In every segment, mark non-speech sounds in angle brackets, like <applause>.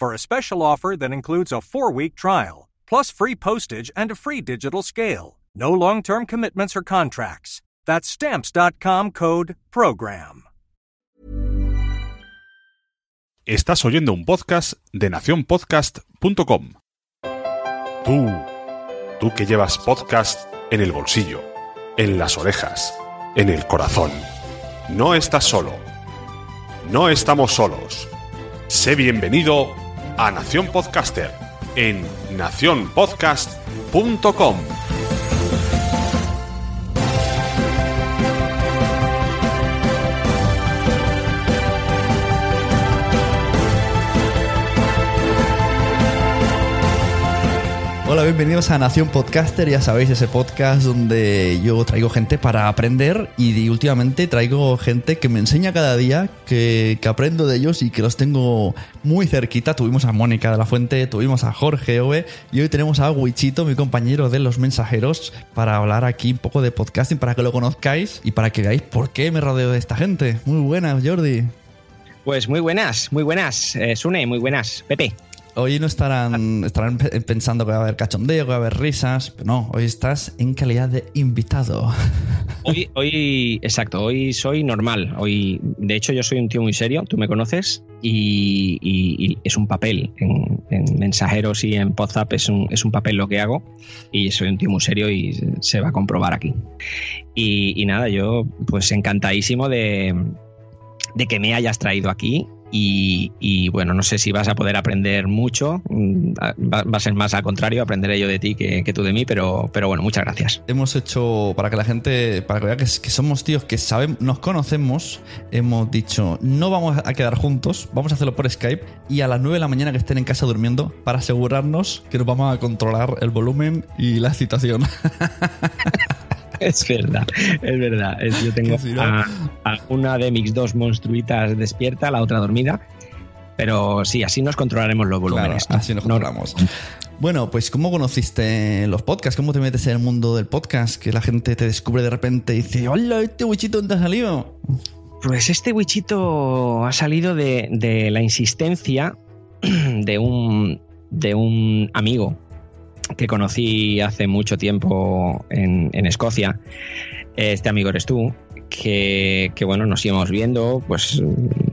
for a special offer that includes a four week trial, plus free postage and a free digital scale. No long term commitments or contracts. That's Stamps.com code PROGRAM. Estás oyendo un podcast de nacionpodcast.com. Tú, tú que llevas podcast en el bolsillo, en las orejas, en el corazón. No estás solo. No estamos solos. Sé bienvenido a Nación Podcaster en nacionpodcast.com. Hola, bienvenidos a Nación Podcaster, ya sabéis, ese podcast donde yo traigo gente para aprender y últimamente traigo gente que me enseña cada día, que, que aprendo de ellos y que los tengo muy cerquita. Tuvimos a Mónica de la Fuente, tuvimos a Jorge Ove y hoy tenemos a Wichito, mi compañero de Los Mensajeros, para hablar aquí un poco de podcasting, para que lo conozcáis y para que veáis por qué me rodeo de esta gente. Muy buenas, Jordi. Pues muy buenas, muy buenas, eh, Sune, muy buenas, Pepe. Hoy no estarán, estarán pe- pensando que va a haber cachondeo, que va a haber risas, no, hoy estás en calidad de invitado. <laughs> Hoy, hoy, exacto, hoy soy normal. Hoy, de hecho, yo soy un tío muy serio, tú me conoces, y, es un papel. En, en mensajeros y en WhatsApp es un, es un papel lo que hago, y soy un tío muy serio y se va a comprobar aquí. Y, y nada, yo pues encantadísimo de, de que me hayas traído aquí. Y, y, bueno, no sé si vas a poder aprender mucho, mm, va, va a ser más al contrario, aprenderé yo de ti que, que tú de mí, pero, pero bueno, muchas gracias. Hemos hecho, para que la gente, para que vea que, que somos tíos que saben, nos conocemos, hemos dicho, no vamos a quedar juntos, vamos a hacerlo por Skype y a las 9 de la mañana que estén en casa durmiendo para asegurarnos que nos vamos a controlar el volumen y la excitación. <laughs> <laughs> Es verdad, es verdad. Yo tengo a, a una de mis dos monstruitas despierta, la otra dormida. Pero sí, así nos controlaremos los Claro, volúmenes. así nos No- controlamos. Bueno, pues ¿cómo conociste los podcasts? ¿Cómo te metes en el mundo del podcast? Que la gente te descubre de repente y dice, hola, este wichito ¿dónde ha salido? Pues este wichito ha salido de, de la insistencia <clears throat> de un, de un amigo que conocí hace mucho tiempo en, Escocia. Este amigo eres tú, que, que, bueno, nos íbamos viendo, pues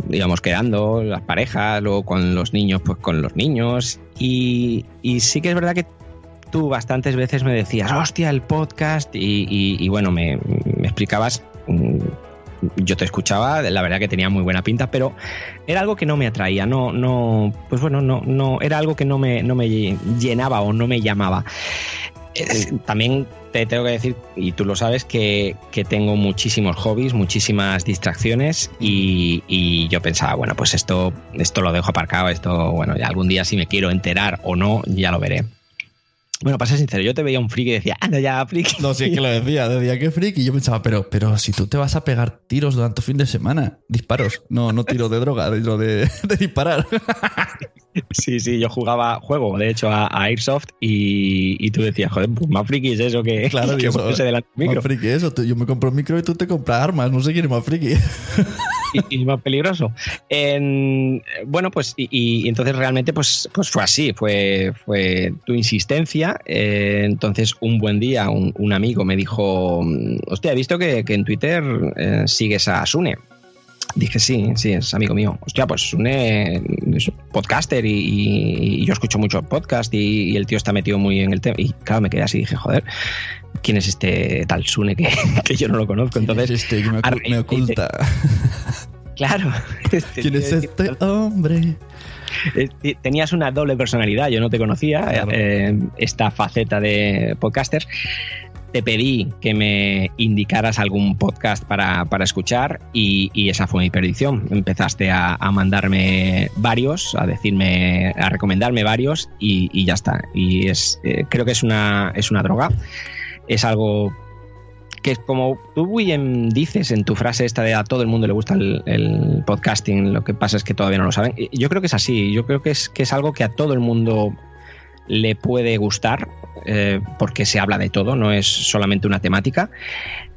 íbamos quedando, las parejas, luego con los niños, pues con los niños. Y, y sí que es verdad que tú bastantes veces me decías, hostia, el podcast, y, y- bueno, me, me explicabas. Yo te escuchaba, la verdad que tenía muy buena pinta, pero era algo que no me atraía, no, no, pues bueno, no, no, era algo que no me, no me llenaba o no me llamaba. Es- también te tengo que decir, y tú lo sabes, que, que tengo muchísimos hobbies, muchísimas distracciones y, y yo pensaba, bueno, pues esto, esto lo dejo aparcado, esto, bueno, ya algún día si me quiero enterar o no, ya lo veré. Bueno, para ser sincero, yo te veía un friki y decía, anda ya, friki. No, sí, es que lo decía, decía que freak y yo pensaba, pero, pero si tú te vas a pegar tiros durante el fin de semana, disparos, no, no tiros de droga, tiro de, <laughs> de disparar. Sí, sí, yo jugaba, juego, de hecho, a, Airsoft y, tú decías, joder, pues más <laughs> friki es eso que, claro, que delante micro. Más friki eso, yo me compro un micro y tú te compras armas, no sé quién es más friki. <laughs> Y, más peligroso. bueno, pues y, entonces realmente pues, pues fue así, fue, fue tu insistencia. Eh, entonces un buen día un, amigo me dijo, hostia, he visto que, en Twitter eh, sigues a Sune. Dije, sí, sí, es amigo mío. Hostia, pues Sune es podcaster y, yo escucho mucho podcast y, el tío está metido muy en el tema. Y claro, me quedé así y dije, joder, ¿quién es este tal Sune que, <laughs> yo no lo conozco? Entonces, este que me, oculta? <laughs> claro. Este ¿Quién es este hombre? Tenías una doble personalidad, yo no te conocía, eh, esta faceta de podcaster te pedí que me indicaras algún podcast para, escuchar y, esa fue mi perdición. Empezaste a, mandarme varios, a decirme, a recomendarme varios y, ya está. Y es, eh, creo que es una, es una droga. Es algo que como tú bien dices en tu frase esta de a todo el mundo le gusta el, podcasting, lo que pasa es que todavía no lo saben. Yo creo que es así, yo creo que es, que es algo que a todo el mundo le puede gustar, eh, porque se habla de todo, no es solamente una temática,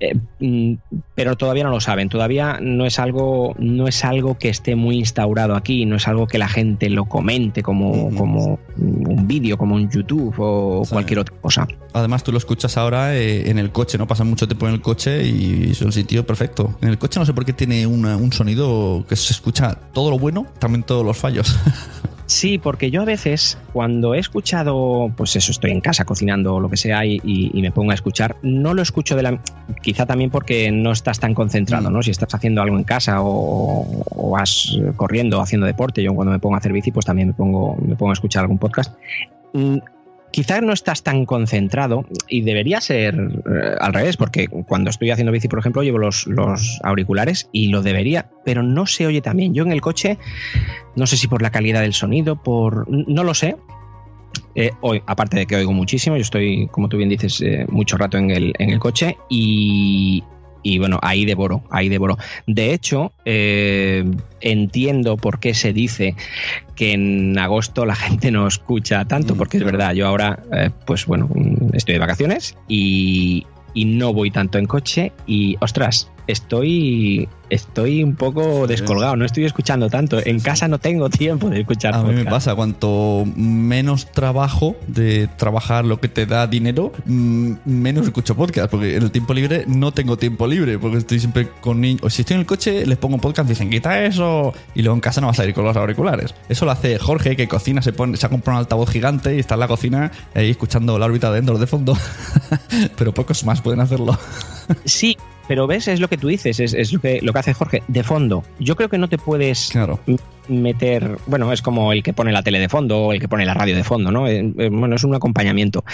eh, mm, pero todavía no lo saben, todavía no es algo, no es algo que esté muy instaurado aquí, no es algo que la gente lo comente como, como un vídeo, como un YouTube o cualquier otra cosa. Además, tú lo escuchas ahora eh, en el coche, ¿no? Pasas mucho tiempo en el coche y es un sitio perfecto. En el coche no sé por qué tiene un sonido que se escucha todo lo bueno, también todos los fallos. <laughs> Sí, porque yo a veces cuando he escuchado, pues eso, estoy en casa cocinando o lo que sea y, me pongo a escuchar, no lo escucho de la... Quizá también porque no estás tan concentrado, mm. ¿no? Si estás haciendo algo en casa o, vas corriendo, haciendo deporte, yo cuando me pongo a hacer bici, pues también me pongo, me pongo a escuchar algún podcast mm, quizás no estás tan concentrado y debería ser eh, al revés, porque cuando estoy haciendo bici, por ejemplo, llevo los, auriculares y lo debería, pero no se oye también. Yo en el coche, no sé si por la calidad del sonido, por... no lo sé. Eh, hoy, aparte de que oigo muchísimo, yo estoy, como tú bien dices, eh, mucho rato en el, en el coche y, y bueno, ahí devoro, ahí devoro. De hecho, eh, entiendo por qué se dice que en agosto la <laughs> gente no escucha tanto, mm, porque es verdad, yo ahora, eh, pues bueno, estoy de vacaciones y, y no voy tanto en coche y, ostras, estoy estoy un poco descolgado, no estoy escuchando tanto. En casa no tengo tiempo de escuchar. A mí me pasa, cuanto menos trabajo de trabajar lo que te da dinero, mm, menos escucho podcast, porque en el tiempo libre no tengo tiempo libre, porque estoy siempre con niños. O si estoy en el coche, les pongo un podcast, dicen, quita eso, y luego en casa no vas a ir con los auriculares. Eso lo hace Jorge, que cocina, se, pone, se ha comprado un altavoz gigante y está en la cocina ahí escuchando la órbita de Endor de fondo, <laughs> pero pocos más pueden hacerlo. Sí, pero ves, es lo que tú dices, es, lo, que, lo que hace Jorge, de fondo. Yo creo que no te puedes meter, bueno, es como el que pone la tele de fondo o el que pone la radio de fondo, ¿no? Bueno, es un acompañamiento.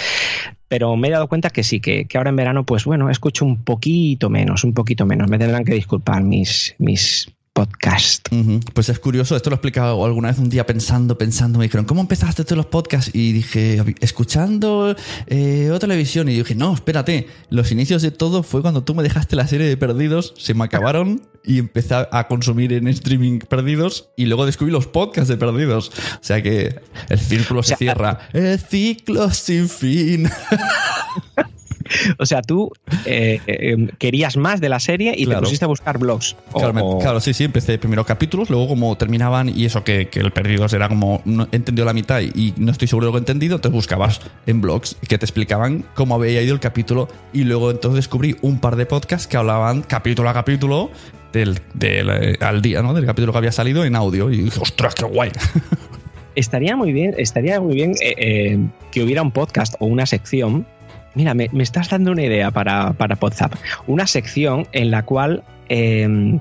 Pero me he dado cuenta que sí, que, que ahora en verano, pues bueno, escucho un poquito menos, un poquito menos. Me tendrán que disculpar mis, mis podcast. Pues es curioso, esto lo he explicado alguna vez un día pensando, pensando, me dijeron, ¿cómo empezaste todos los podcasts? Y dije, escuchando eh, o televisión. Y dije, no, espérate, los inicios de todo fue cuando tú me dejaste la serie de Perdidos, se me acabaron y empecé a consumir en streaming Perdidos y luego descubrí los podcasts de Perdidos. O sea que el círculo se <laughs> cierra. El ciclo sin fin. <laughs> <laughs> o sea, tú eh, eh, querías más de la serie y te pusiste a buscar blogs. Claro, sí, sí, empecé primero capítulos, luego como terminaban y eso que, el Perdidos era como no, entendió la mitad y no estoy seguro de lo que he entendido, entonces buscabas en blogs que te explicaban cómo había ido el capítulo y luego entonces descubrí un par de podcasts que hablaban capítulo a capítulo del, eh, al día, ¿no? Del capítulo que había salido en audio y dije, ostras, qué guay. <laughs> Estaría muy bien, estaría muy bien que hubiera un podcast o una sección Mira, me, estás dando una idea para, para WhatsApp. Una sección en la cual em,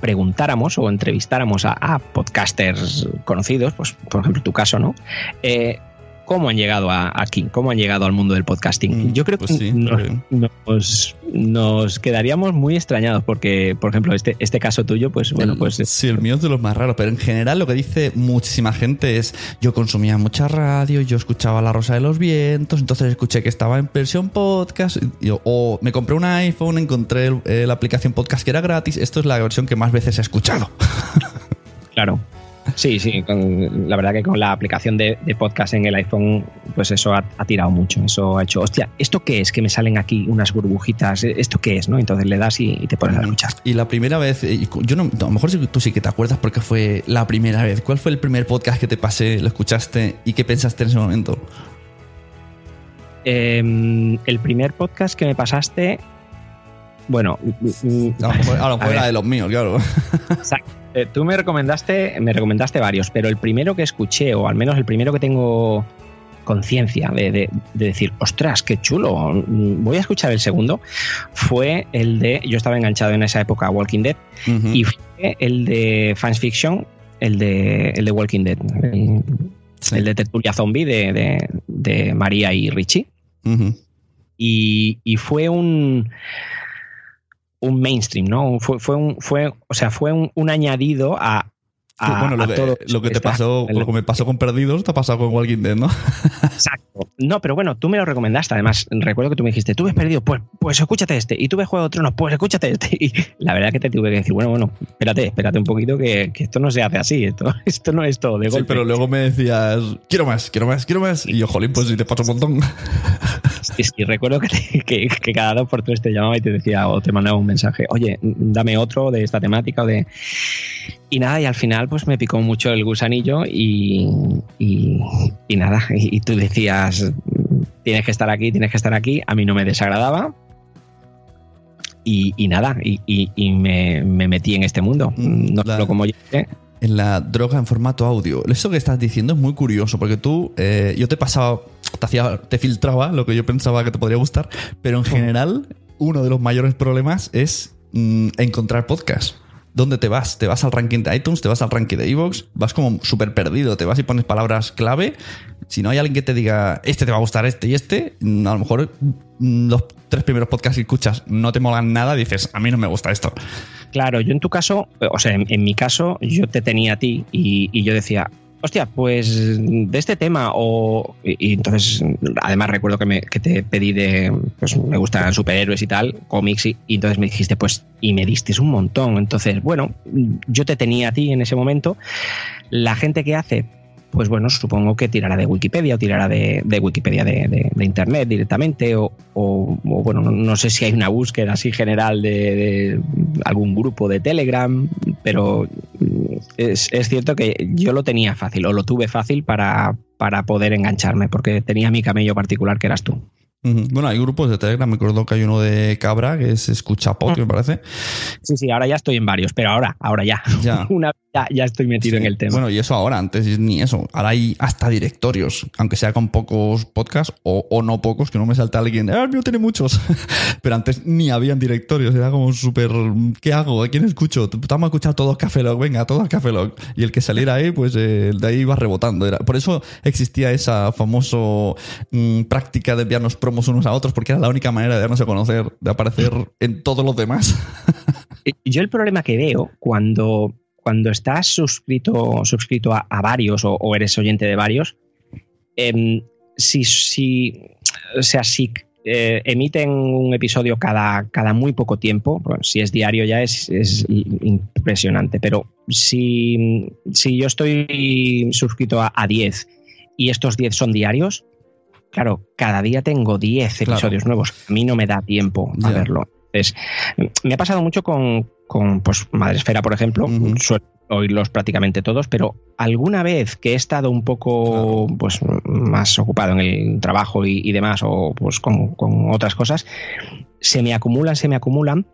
preguntáramos o entrevistáramos a, podcasters conocidos, pues por ejemplo tu caso, ¿no? Eh, cómo han llegado aquí, cómo han llegado al mundo del podcasting. Mm, Yo creo pues que nos, quedaríamos muy extrañados porque, por ejemplo, este, este caso tuyo, pues bueno, pues... Sí, el mío es de los más raros, pero en general lo que dice muchísima gente es, yo consumía mucha radio, yo escuchaba La Rosa de los Vientos, entonces escuché que estaba en versión podcast, o me compré un iPhone, encontré la aplicación podcast que era gratis, esto es la versión que más veces he escuchado. <laughs> Claro. Sí, sí, con- la verdad que con la aplicación de, de podcast en el iPhone, pues eso ha, ha tirado mucho. Eso ha hecho, hostia, ¿esto qué es? Que me salen aquí unas burbujitas, ¿esto qué es? ¿no? Entonces le das y, y te pones a escuchar. Y la primera vez, yo no, a lo mejor tú sí que te acuerdas porque fue la primera vez. ¿Cuál fue el primer podcast que te pasé, lo escuchaste y qué pensaste en ese momento? Eh, el primer podcast que me pasaste, bueno, A lo mejor, era de los míos, claro. Exacto. Eh, Tú me recomendaste, me recomendaste varios, pero el primero que escuché, o al menos el primero que tengo conciencia de, de- de decir, ostras, qué chulo, mm, voy a escuchar el segundo, fue el de, yo estaba enganchado en esa época a Walking Dead, y fue el de Fans Fiction, el de, el de Walking Dead, el, Sí. el de Tertulia Zombie de, de- de María y Richie y, y fue un un mainstream, ¿no? Fue, fue un, fue, o sea, fue un, un añadido a, a- bueno, lo que, todo lo que te está- pasó, lo que me pasó con Perdidos, te ha pasado con Walking Dead, ¿no? Exacto. No, pero bueno, tú me lo recomendaste. Además, recuerdo que tú me dijiste, tú ves perdido, pues, pues escúchate este. Y tú ves Juego de Tronos, pues escúchate este. <laughs> Y la verdad que te tuve que decir, bueno, bueno, espérate, espérate un poquito que, que esto no se hace así. Esto, <laughs> esto no es todo de Sí, golpe. pero luego me decías, quiero más, quiero más, quiero más. Y yo, jolín, pues si te paso un montón. Sí, sí, recuerdo que, te- <laughs> que, que cada dos por tres te llamaba y te decía o te mandaba un mensaje, oye, dame otro de esta temática o de... Y nada, y al final pues me picó mucho el gusanillo y, y, y nada, y, y tú decías, tienes que estar aquí, tienes que estar aquí, a mí no me desagradaba. Y, y nada, y, y- y me, me metí en este mundo. Mm, No la- solo como yo, ¿eh? en la droga en formato audio. Eso que estás diciendo es muy curioso, porque tú, eh, yo te pasaba, te, filtraba lo que yo pensaba que te podría gustar, pero en general, uno de los mayores problemas es mm, encontrar podcast. ¿Dónde te vas? ¿Te vas al ranking de iTunes? ¿Te vas al ranking de Evox? Vas como súper perdido, te vas y pones palabras clave. Si no hay alguien que te diga, este te va a gustar, este y este, mm, a lo mejor mm, los tres primeros podcasts que escuchas no te molan nada, dices, a mí no me gusta esto. Claro, yo en tu caso, o sea, en, mi caso, yo te tenía a ti y yo decía, hostia, pues de este tema o... Y, entonces, además recuerdo que, me, que te pedí de, pues me gustan superhéroes y tal, cómics, y, y entonces me dijiste, pues, y me diste un montón. Entonces, bueno, yo te tenía a ti en ese momento. La gente que hace... Pues bueno, supongo que tirará de Wikipedia o tirará de, de Wikipedia de, de- de Internet directamente o, o- o, bueno, no, no sé si hay una búsqueda así general de, algún grupo de Telegram, pero es, cierto que yo lo tenía fácil o lo tuve fácil para, para poder engancharme porque tenía mi camello particular que eras tú. Bueno, hay grupos de Telegram, me acuerdo que hay uno de Cabra, que es Escucha Pod, me parece. Sí, sí, ahora ya estoy en varios, pero ahora, ahora ya. Ya. <laughs> Una, ya, ya estoy metido Sí. en el tema. Bueno, y eso ahora, antes ni eso. Ahora hay hasta directorios, aunque sea con pocos podcasts o, o no pocos, que no me salta alguien, ah, el mío tiene muchos. <laughs> Pero antes ni habían directorios, era como súper, ¿qué hago? ¿A quién escucho? Vamos a escuchar todos Café Lock, venga, todos Café Lock. Y el que saliera ahí, pues eh, de ahí iba rebotando. Era, por eso existía esa famoso mm, práctica de enviarnos promos unos a otros, porque era la única manera de darnos a conocer, de aparecer <laughs> en todos los demás. Eh, Yo el problema que veo cuando, cuando estás suscrito, suscrito a, a varios o, o eres oyente de varios, em, si, si, o sea, si eh, emiten un episodio cada, cada muy poco tiempo, bueno, si es diario ya es, es impresionante, pero si, si yo estoy suscrito a, a 10 y estos 10 son diarios, claro, cada día tengo 10 Claro. episodios nuevos. A mí no me da tiempo a verlo. Entonces, me ha pasado mucho con, con pues, Madresfera, por ejemplo. Suelo oírlos prácticamente todos, pero alguna vez que he estado un poco pues, más ocupado en el trabajo y, y demás, o pues con, con otras cosas, se me acumulan, se me acumulan.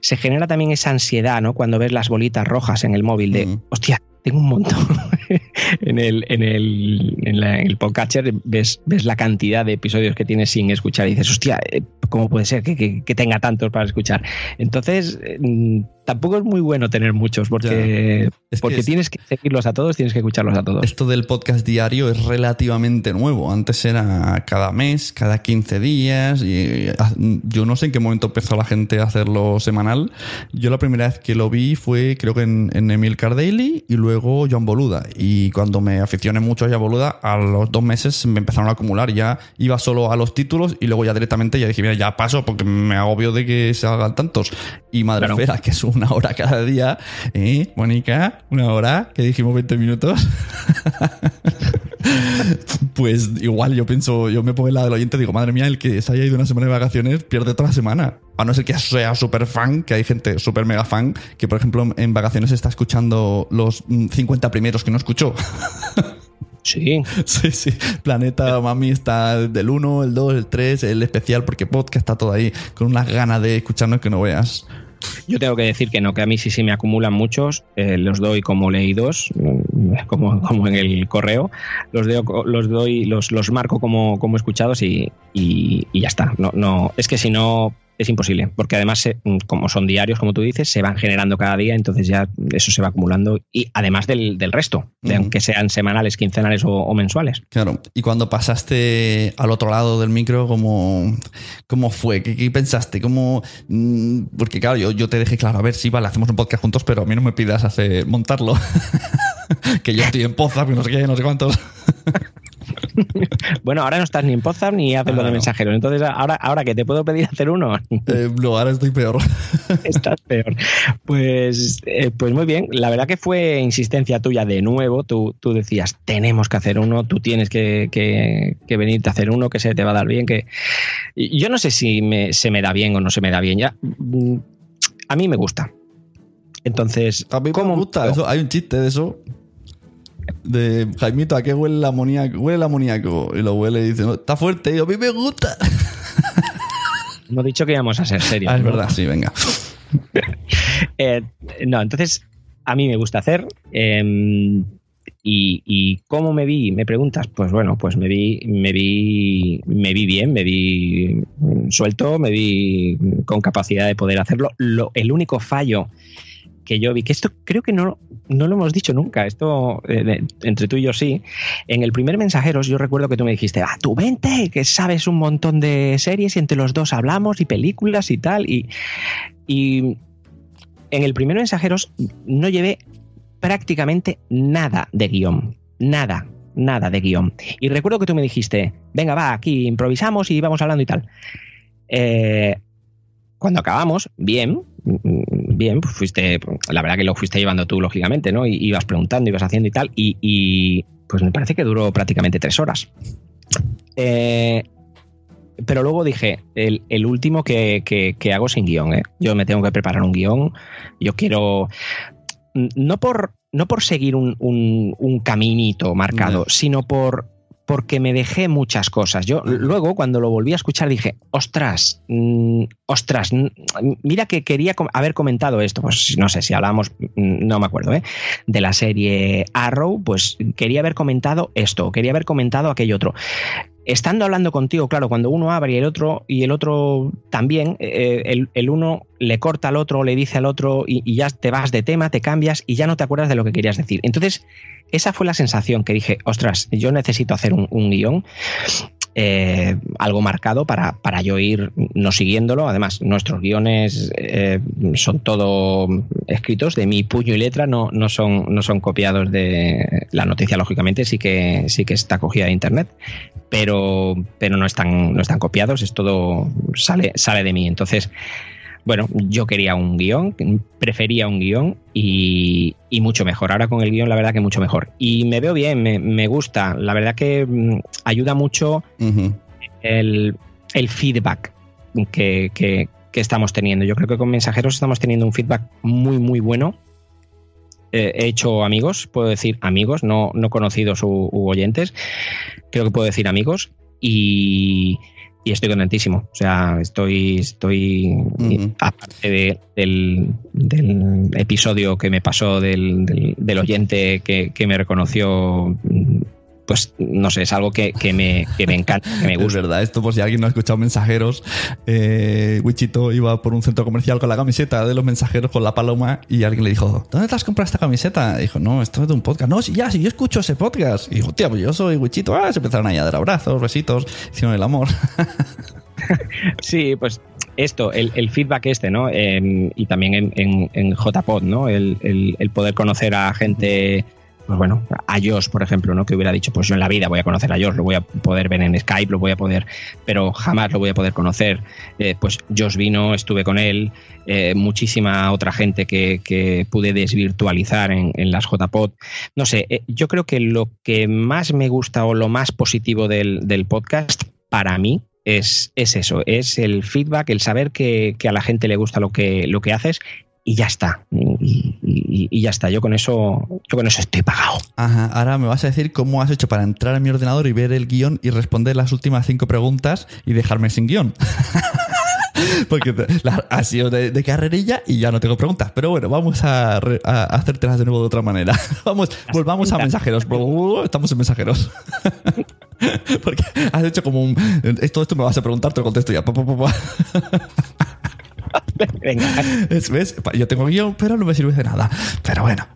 Se genera también esa ansiedad, ¿no? Cuando ves las bolitas rojas en el móvil de, Mm. hostia, tengo un montón. <laughs> en el, en el, en la- en el podcatcher ves, ves la cantidad de episodios que tienes sin escuchar y dices, hostia, eh, ¿cómo puede ser que, que- que tenga tantos para escuchar? Entonces, mm, tampoco es muy bueno tener muchos porque, que porque es- tienes que seguirlos a todos, tienes que escucharlos a todos. Esto del podcast diario es relativamente nuevo. Antes era cada mes, cada 15 días. Y ah, yo no sé en qué momento empezó la gente a hacerlo semanal. Yo la primera vez que lo vi fue, creo que en, en Emil Daily y luego Joan Boluda. Y cuando me aficioné mucho a Joan Boluda, a los dos meses me empezaron a acumular. Ya iba solo a los títulos y luego ya directamente ya dije, mira, ya paso porque me agobio de que se hagan tantos. Y madre Claro. que es una hora cada día. ¿Eh, Mónica? ¿Una hora? Que dijimos 20 minutos. <laughs> pues igual yo pienso, yo me pongo en la del oyente y digo, madre mía, el que se haya ido una semana de vacaciones pierde toda la semana. A no ser que sea súper fan, que hay gente súper mega fan, que por ejemplo en vacaciones está escuchando los mm, 50 primeros que no escuchó. <laughs> Sí, sí, sí. Planeta Mami está del 1, el 2, el 3, el especial, porque podcast está todo ahí con unas ganas de escucharnos que no veas. Yo tengo que decir que no, que a mí sí sí me acumulan muchos, eh, los doy como leídos, mm, <laughs> como, como en el correo, los, deo- los doy, los, los marco como, como escuchados y, y- y ya está. No, no, es que si no es imposible, porque además, se- mm, como son diarios, como tú dices, se van generando cada día, entonces ya eso se va acumulando y además del, del resto, de aunque sean semanales, quincenales o, o mensuales. Claro. Y cuando pasaste al otro lado del micro, ¿cómo, cómo fue? ¿Qué, qué pensaste? ¿Cómo, mm, porque claro, yo, yo te dejé claro, a ver, sí, vale, hacemos un podcast juntos, pero a mí no me pidas hacer, montarlo. <laughs> que yo estoy en Poza, que no sé qué, no sé cuántos. <laughs> <laughs> Bueno, ahora no estás ni en Podzap ni haces lo Ah, de no. mensajeros, entonces ahora, ahora que te puedo pedir hacer uno, Eh, no, ahora estoy peor. <laughs> Estás peor. Pues, eh, pues muy bien. La verdad que fue insistencia tuya de nuevo. Tú, tú decías, tenemos que hacer uno, tú tienes que, que, que venirte a hacer uno, que se te va a dar bien. Que... Yo no sé si me- se me da bien o no se me da bien. Ya, mm, a mí me gusta. Entonces, A mí ¿cómo- me gusta. Eso, hay un chiste de eso. De Jaimito, ¿a qué huele el amoníaco? Huele el amoníaco. Y lo huele y dice, no, está fuerte. Y yo, a mí me gusta. <laughs> hemos dicho que íbamos a ser serios. Ah, es ¿no? verdad, sí, venga. <laughs> Eh, no, entonces a mí me gusta hacer. eh, y, y cómo me vi, me preguntas, pues bueno, pues me vi, me vi, me vi bien, me vi suelto, me vi con capacidad de poder hacerlo. Lo, el único fallo que yo vi, que esto creo que no, no lo hemos dicho nunca, esto eh, entre tú y yo sí. En el primer mensajeros yo recuerdo que tú me dijiste, ah, tú vente, que sabes un montón de series y entre los dos hablamos y películas y tal. Y, y en el primer mensajeros no llevé prácticamente nada de guion. Nada, nada de guion. Y recuerdo que tú me dijiste, venga, va, aquí improvisamos y vamos hablando y tal. Eh, cuando acabamos, bien, bien, pues fuiste, la verdad que lo fuiste llevando tú, lógicamente, ¿no? Y ibas preguntando, ibas haciendo y tal, y, y, pues me parece que duró prácticamente tres horas. Eh, pero luego dije, el, el último que, que- que hago sin guion, ¿eh? Yo me tengo que preparar un guion, yo quiero, no por, no por seguir un, un- un caminito marcado, sino por porque me dejé muchas cosas. Yo luego, cuando lo volví a escuchar, dije, ostras, mm, ostras, mm, mira que quería com- haber comentado esto. Pues no sé si hablamos, mm, no me acuerdo, ¿eh? de la serie Arrow, pues quería haber comentado esto, quería haber comentado aquello otro. Estando hablando contigo, claro, cuando uno abre y el otro, y el otro también, eh, el, el uno le corta al otro, le dice al otro, y, ya te vas de tema, te cambias y ya no te acuerdas de lo que querías decir. Entonces, esa fue la sensación que dije, ostras, yo necesito hacer un, un guion. eh, algo marcado para, para yo ir no siguiéndolo. Además, nuestros guiones eh, son todo escritos de mi puño y letra, no, no, son, no son copiados de la noticia, lógicamente, sí que, sí que está cogida de internet, pero, pero no, están, no están copiados, es todo sale, sale de mí. Entonces, bueno, yo quería un guion, prefería un guion y, y mucho mejor. Ahora con el guion, la verdad que mucho mejor. Y me veo bien, me, me gusta. La verdad que mm, ayuda mucho el, el feedback que, que- que estamos teniendo. Yo creo que con mensajeros estamos teniendo un feedback muy, muy bueno. Eh, he hecho amigos, puedo decir amigos, no, no conocidos u, u oyentes. Creo que puedo decir amigos y, y estoy contentísimo. O sea, estoy, estoy Ujú. aparte de- del, del episodio que me pasó del, del- del oyente que, que me reconoció. Pues no sé, es algo que, que me, que me encanta, que me Es gusta. verdad, esto por si alguien no ha escuchado mensajeros, eh, Wichito iba por un centro comercial con la camiseta de los mensajeros con la paloma y alguien le dijo, ¿dónde te has comprado esta camiseta? Y dijo, no, esto es de un podcast. No, sí, ya, sí, yo escucho ese podcast. Y dijo, tía, pues yo soy Wichito. Ah, se empezaron ahí a dar abrazos, besitos, hicieron el amor. <laughs> Sí, pues esto, el, feedback este, ¿no? Em, y también en, en, en JPod, ¿no? El, el, poder conocer a gente pues bueno, a Josh, por ejemplo, ¿no? Que hubiera dicho, pues yo en la vida voy a conocer a Josh, lo voy a poder ver en Skype, lo voy a poder, pero jamás lo voy a poder conocer. Eh, pues Josh vino, estuve con él, eh, muchísima otra gente que, pude desvirtualizar en, las JPod. No sé, eh, yo creo que lo que más me gusta o lo más positivo del, podcast para mí es, es, eso, es el feedback, el saber que, que, a la gente le gusta lo que, lo que haces y ya está. Y, ya está. Yo con eso, yo con eso estoy pagado. Ajá. Ahora me vas a decir cómo has hecho para entrar a mi ordenador y ver el guion y responder las últimas cinco preguntas y dejarme sin guion. <laughs> Porque ha sido de, carrerilla y ya no tengo preguntas. Pero bueno, vamos a, a hacértelas de nuevo de otra manera. <laughs> Vamos, volvamos a mensajeros. Estamos en mensajeros. <laughs> Porque has hecho como un. Todo esto me vas a preguntar, te lo contesto ya. Venga. <laughs> ¿Ves? Yo tengo guion, pero no me sirve de nada. Pero bueno.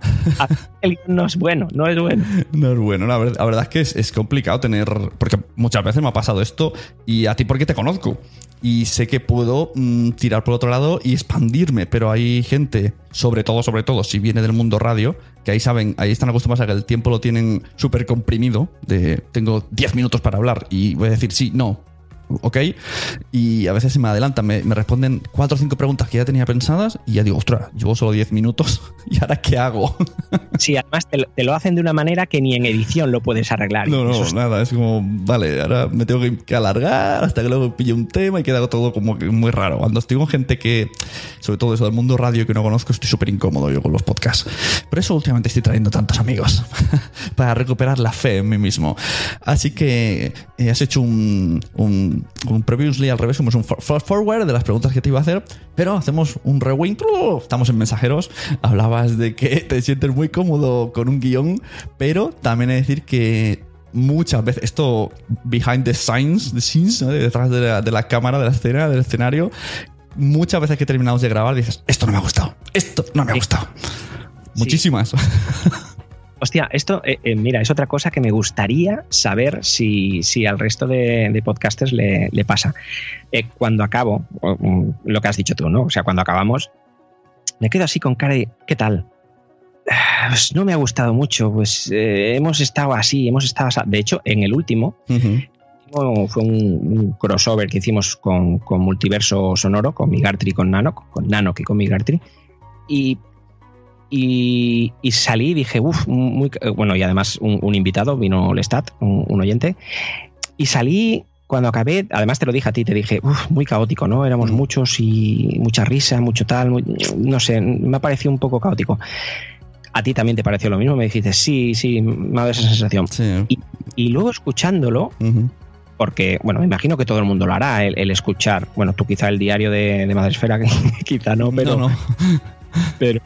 El guion no es bueno, no es bueno. No es bueno. La verdad, es que es, complicado tener. Porque muchas veces me ha pasado esto y a ti porque te conozco. Y sé que puedo mm, tirar por otro lado y expandirme, pero hay gente, sobre todo, sobre todo, si viene del mundo radio, que ahí saben, ahí están acostumbrados a que el tiempo lo tienen súper comprimido, de tengo 10 minutos para hablar y voy a decir sí, no, ok. Y a veces se me adelantan, me, responden cuatro o cinco preguntas que ya tenía pensadas y ya digo, ostras, llevo solo diez minutos <laughs> y ahora qué hago. <laughs> Sí, además te lo, hacen de una manera que ni en edición lo puedes arreglar. No, no, nada, es como, vale, ahora me tengo que alargar hasta que luego pille un tema y queda todo como muy raro. Cuando estoy con gente que, sobre todo eso del mundo radio que no conozco, estoy súper incómodo yo con los podcasts. Por eso últimamente estoy trayendo tantos amigos <laughs> para recuperar la fe en mí mismo. Así que eh, has hecho un un, previously al revés, somos un forward de las preguntas que te iba a hacer, pero hacemos un rewind. Estamos en mensajeros. Hablabas de que te sientes muy cómodo con un guion, pero también he de decir que muchas veces, esto behind the scenes, the scenes detrás de la, de la cámara, de la escena, del escenario, muchas veces que terminamos de grabar dices, esto no me ha gustado, esto no me ha gustado. Muchísimas. <laughs> Hostia, esto, eh, eh, mira, es otra cosa que me gustaría saber si, si al resto de, podcasters le, pasa. Eh, cuando acabo, lo que has dicho tú, ¿no? O sea, cuando acabamos, me quedo así con cara de, ¿qué tal? Pues no me ha gustado mucho, pues hemos estado así, hemos estado así. De hecho, en el último, fue un, crossover que hicimos con, con Multiverso Sonoro, con Migartri y con Nanok, con Nanok y con Migartri. Y y, salí y dije, uff, muy. Bueno, y además un, invitado, vino Lestat, un, un, oyente. Y salí cuando acabé, además te lo dije a ti, te dije, uff, muy caótico, ¿no? Éramos muchos y mucha risa, mucho tal. no sé, me ha parecido un poco caótico. A ti también te pareció lo mismo, me dijiste, sí, sí, me ha dado esa sensación. Y, luego escuchándolo, porque, bueno, me imagino que todo el mundo lo hará, el, escuchar, bueno, tú quizá el diario de, de Madresfera, <laughs> quizá no, pero, no, no. <laughs> pero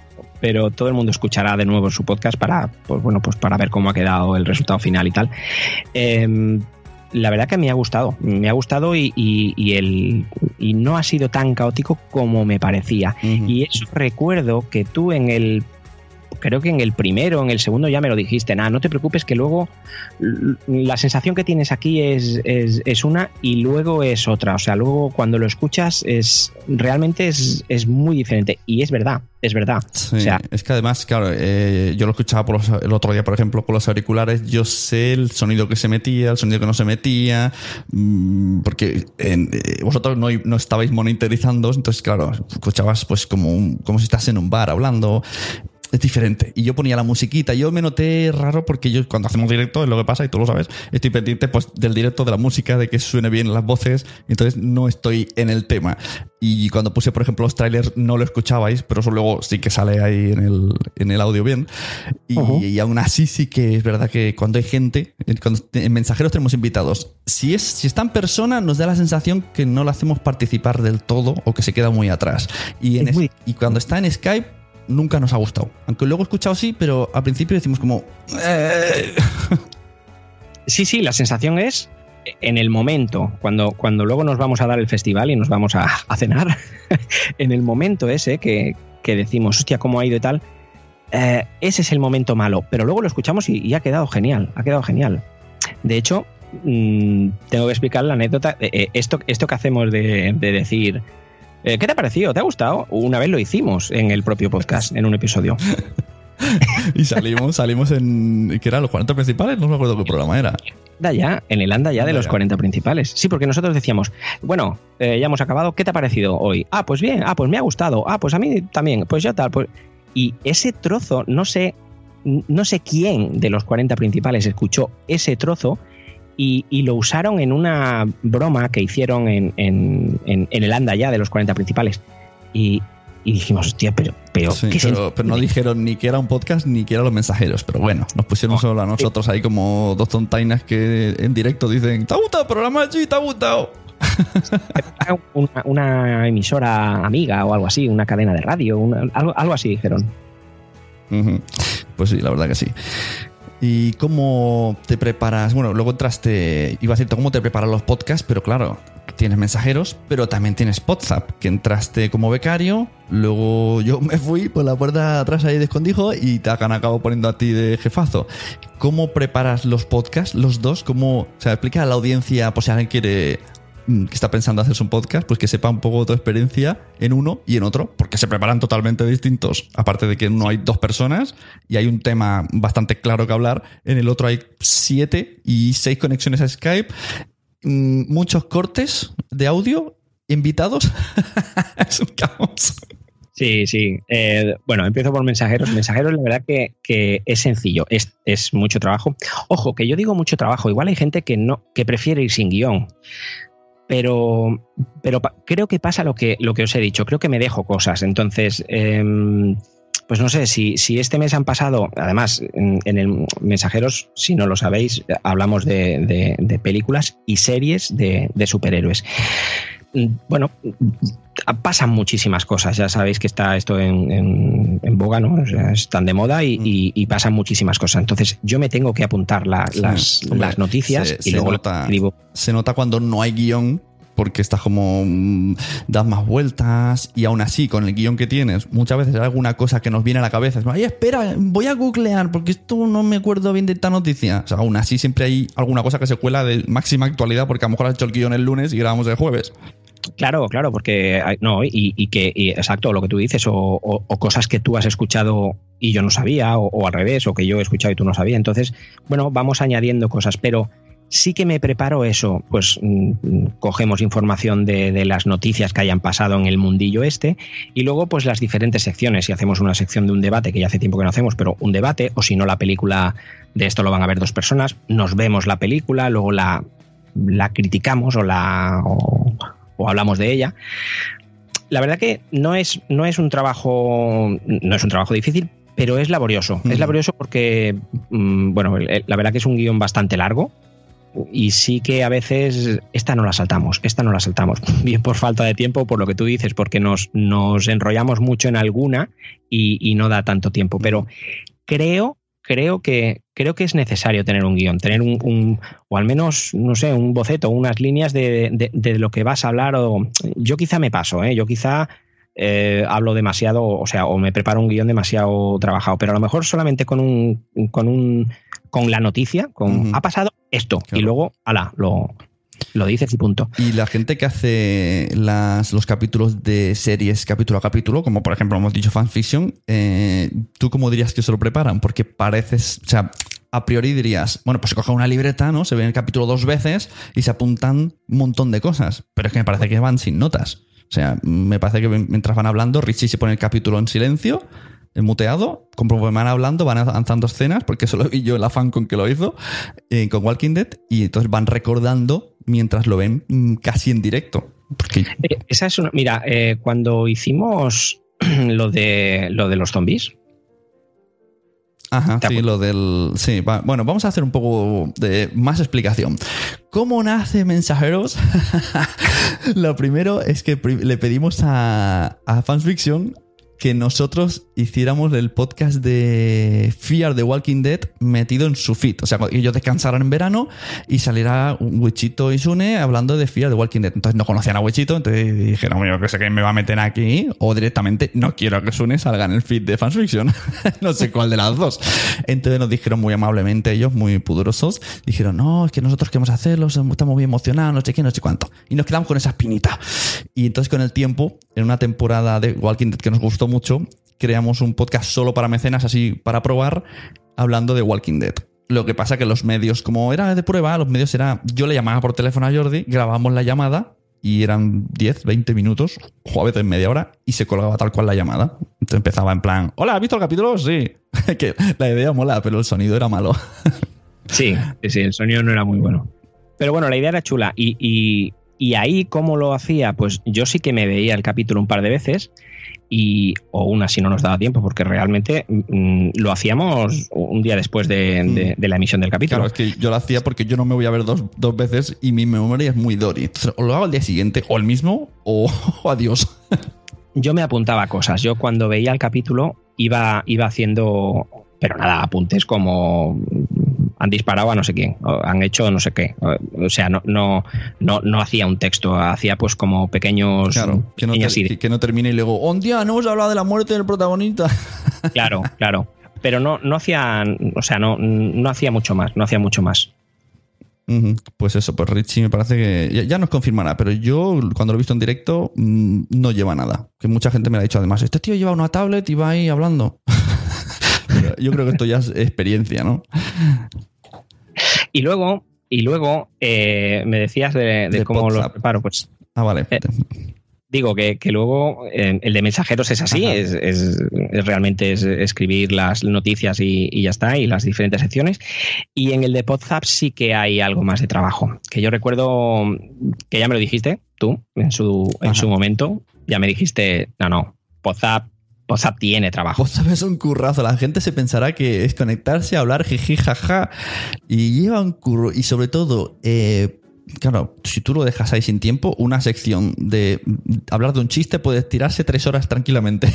pero todo el mundo escuchará de nuevo su podcast para, pues, bueno, pues para ver cómo ha quedado el resultado final y tal. Em, la verdad que me ha gustado, me ha gustado y, el, y no ha sido tan caótico como me parecía. Y eso recuerdo que tú en el creo que en el primero, en el segundo ya me lo dijiste, nada, no te preocupes que luego la sensación que tienes aquí es, es, una y luego es otra. O sea, luego cuando lo escuchas es realmente es, es muy diferente. Y es verdad, es verdad. o sea, es que además, claro, eh, yo lo escuchaba por el otro día, por ejemplo, con los auriculares, yo sé el sonido que se metía, el sonido que no se metía, mm, porque eh, vosotros no, no, estabais monitorizando, entonces, claro, escuchabas pues como, como si estás en un bar hablando es diferente. Y yo ponía la musiquita. Yo me noté raro porque yo cuando hacemos directo, es lo que pasa y tú lo sabes, estoy pendiente pues del directo, de la música, de que suene bien las voces. Entonces no estoy en el tema. Y cuando puse, por ejemplo, los trailers no lo escuchabais, pero eso luego sí que sale ahí en el, en el audio bien. Y, aún así sí que es verdad que cuando hay gente, cuando en mensajeros tenemos invitados, si, es, si está en persona nos da la sensación que no lo hacemos participar del todo o que se queda muy atrás. Y, en y cuando está en Skype nunca nos ha gustado. Aunque luego he escuchado sí, pero al principio decimos como... Eh". Sí, sí, la sensación es en el momento, cuando, cuando luego nos vamos a dar el festival y nos vamos a, cenar, <laughs> en el momento ese que, decimos, hostia, cómo ha ido y tal, eh, ese es el momento malo. Pero luego lo escuchamos y, ha quedado genial, ha quedado genial. De hecho, mm, tengo que explicar la anécdota. Eh, esto, esto que hacemos de, de decir Eh, ¿Qué te ha parecido? ¿Te ha gustado? Una vez lo hicimos en el propio podcast, en un episodio. <laughs> y salimos, salimos en. ¿Qué eran los 40 principales? No me acuerdo qué programa era. Ya, en el anda ya de los 40 principales. Sí, porque nosotros decíamos, bueno, eh, ya hemos acabado, ¿qué te ha parecido hoy? Ah, pues bien, ah, pues me ha gustado, ah, pues a mí también, pues ya tal. Pues... Y ese trozo, no sé, no sé quién de los 40 principales escuchó ese trozo y, y lo usaron en una broma que hicieron en, en, en, en el anda ya de los 40 principales. Y, y dijimos, hostia, pero, pero, Sí, ¿qué pero, no dijeron ni que era un podcast ni que eran los mensajeros. Pero bueno, nos pusieron solo a nosotros ahí como dos tontainas que en directo dicen: ¿Te ha gustado el programa? Sí, te ha gustado. una, una emisora amiga o algo así, una cadena de radio, una- algo, algo así dijeron. Pues sí, la verdad que sí. ¿Y cómo te preparas? Bueno, luego entraste, iba a decirte cómo te preparas los podcasts, pero claro, tienes mensajeros, pero también tienes WhatsApp, que entraste como becario, luego yo me fui por la puerta atrás ahí de escondijo y te han acabado poniendo a ti de jefazo. ¿Cómo preparas los podcasts, los dos? ¿Cómo, o sea, explica a la audiencia, por si alguien quiere que está pensando hacerse un podcast, pues que sepa un poco tu experiencia en uno y en otro, porque se preparan totalmente distintos. Aparte de que en uno hay dos personas y hay un tema bastante claro que hablar, en el otro hay siete y seis conexiones a Skype, mm, muchos cortes de audio, invitados. <laughs> es un caos. Sí, sí. Eh, bueno, empiezo por mensajeros. Mensajeros, la verdad que, que es sencillo, es, es mucho trabajo. Ojo, que yo digo mucho trabajo. Igual hay gente que no, que prefiere ir sin guion. Pero, pero creo que pasa lo que, lo que os he dicho. Creo que me dejo cosas. Entonces, em, pues no sé, si, si este mes han pasado, además, en, en el Mensajeros, si no lo sabéis, hablamos de, de- de películas y series de, de superhéroes. Mm, Bueno, pasan muchísimas cosas. Ya sabéis que está esto en, en- en boga, ¿no? O sea, están de moda y, y- y pasan muchísimas cosas. Entonces, yo me tengo que apuntar la- Sí, las, hombre, las noticias se- y se luego nota. escribo. Se nota cuando no hay guion. Porque estás como. mm, das más vueltas. Y aún así, con el guion que tienes, muchas veces hay alguna cosa que nos viene a la cabeza. Es, Ay, espera, voy a googlear. Porque esto no me acuerdo bien de esta noticia. O sea, aún así, siempre hay alguna cosa que se cuela de máxima actualidad. Porque a lo mejor has hecho el guion el lunes y grabamos el jueves. Claro, claro, porque no, y, que, exacto, lo que tú dices, o, cosas que tú has escuchado y yo no sabía, o, al revés, o que yo he escuchado y tú no sabías. Entonces, bueno, vamos añadiendo cosas, pero sí que me preparo eso, pues mm, cogemos información de, las noticias que hayan pasado en el mundillo este, y luego pues las diferentes secciones, si hacemos una sección de un debate, que ya hace tiempo que no hacemos, pero un debate, o si no la película de esto lo van a ver dos personas, nos vemos la película, luego la, la criticamos o la... o hablamos de ella. La verdad que no es, no es un trabajo. No es un trabajo difícil, pero es laborioso. Es laborioso porque, mm, bueno, la verdad que es un guion bastante largo. Y sí que a veces esta no la saltamos, esta no la saltamos. <laughs> Bien por falta de tiempo, por lo que tú dices, porque nos, nos enrollamos mucho en alguna y, y no da tanto tiempo. Pero creo, creo que, creo que es necesario tener un guion, tener un, un- o al menos, no sé, un boceto, unas líneas de, de- de lo que vas a hablar. O, yo quizá me paso, ¿eh? yo quizá eh, hablo demasiado, o sea, o me preparo un guion demasiado trabajado, pero a lo mejor solamente con un, con un, con la noticia, con ha pasado esto, Claro. y luego, ala, lo, lo dices y punto. Y la gente que hace las, los capítulos de series capítulo a capítulo, como por ejemplo hemos dicho fanfiction, eh, ¿tú cómo dirías que se lo preparan? Porque pareces, o sea, a priori dirías, bueno, pues se coge una libreta, ¿no? Se ven el capítulo dos veces y se apuntan un montón de cosas, pero es que me parece que van sin notas. O sea, me parece que mientras van hablando, Richie se pone el capítulo en silencio, en muteado, conforme van hablando, van avanzando escenas, porque eso lo vi yo el afán con que lo hizo, eh, con Walking Dead, y entonces van recordando mientras lo ven mm, casi en directo. Porque, Eh, Esa es una. Mira, eh, cuando hicimos <clears throat> lo de lo de los zombies, ajá, ¿Te sí, lo del. Sí, va- bueno, vamos a hacer un poco de más explicación. ¿Cómo nace Mensajeros? <laughs> lo primero es que le pedimos a, a Fansfiction que nosotros hiciéramos el podcast de Fear the Walking Dead metido en su feed. O sea, ellos descansaran en verano y saliera Wichito y Sune hablando de Fear the Walking Dead. Entonces no conocían a Wichito, entonces dijeron, yo que sé que me va a meter aquí, o directamente no quiero que Sune salga en el feed de Fansfiction. <laughs> no sé cuál de las dos. Entonces nos dijeron muy amablemente ellos, muy pudorosos, dijeron, no, es que nosotros queremos hacerlo, estamos muy emocionados, no sé qué, no sé cuánto. Y nos quedamos con esa espinita. Y entonces con el tiempo, en una temporada de Walking Dead que nos gustó mucho, creamos un podcast solo para mecenas, así para probar, hablando de Walking Dead. Lo que pasa que los medios, como era de prueba, los medios era. Yo le llamaba por teléfono a Jordi, grabamos la llamada y eran 10, 20 minutos, o a veces media hora, y se colgaba tal cual la llamada. Entonces empezaba en plan: Hola, ¿has visto el capítulo? Sí. <laughs> que la idea mola, pero el sonido era malo. <laughs> sí, sí, el sonido no era muy bueno. Pero bueno, la idea era chula. Y, y, y ahí, ¿cómo lo hacía? Pues yo sí que me veía el capítulo un par de veces y, o una si no nos daba tiempo, porque realmente mm, lo hacíamos un día después de, la emisión del capítulo. Claro, es que yo lo hacía porque yo no me voy a ver dos, veces y mi memoria es muy Dory. o lo hago al día siguiente, o el mismo, o, <laughs> adiós. yo me apuntaba cosas. Yo cuando veía el capítulo iba, iba haciendo, pero nada, apuntes como han disparado a no sé quién, han hecho no sé qué. O sea, no, no, no, no hacía un texto, hacía pues como pequeños. Claro, que no, que, no termine y luego, un día no hemos hablado de la muerte del protagonista. <laughs> Claro, claro. Pero no, no hacía, o sea, no, no hacía mucho más, no hacía mucho más. Pues eso, pues Richie me parece que ya, nos confirmará, pero yo cuando lo he visto en directo mm, no lleva nada. Que mucha gente me lo ha dicho además, este tío lleva una tablet y va ahí hablando. <laughs> yo creo que esto ya es experiencia, ¿no? Y luego, y luego eh, me decías de, cómo lo preparo. Pues, ah, vale. Eh, digo que, luego eh, el de mensajeros es así, es, realmente es escribir las noticias y, ya está, y las diferentes secciones. Y en el de WhatsApp sí que hay algo más de trabajo. Que yo recuerdo que ya me lo dijiste tú en su, en su momento, ya me dijiste, no, no, WhatsApp WhatsApp tiene trabajo. WhatsApp es un currazo. La gente se pensará que es conectarse, hablar, jiji, jaja. Y lleva un curro. Y sobre todo, eh, claro, si tú lo dejas ahí sin tiempo, una sección de hablar de un chiste puede tirarse tres horas tranquilamente.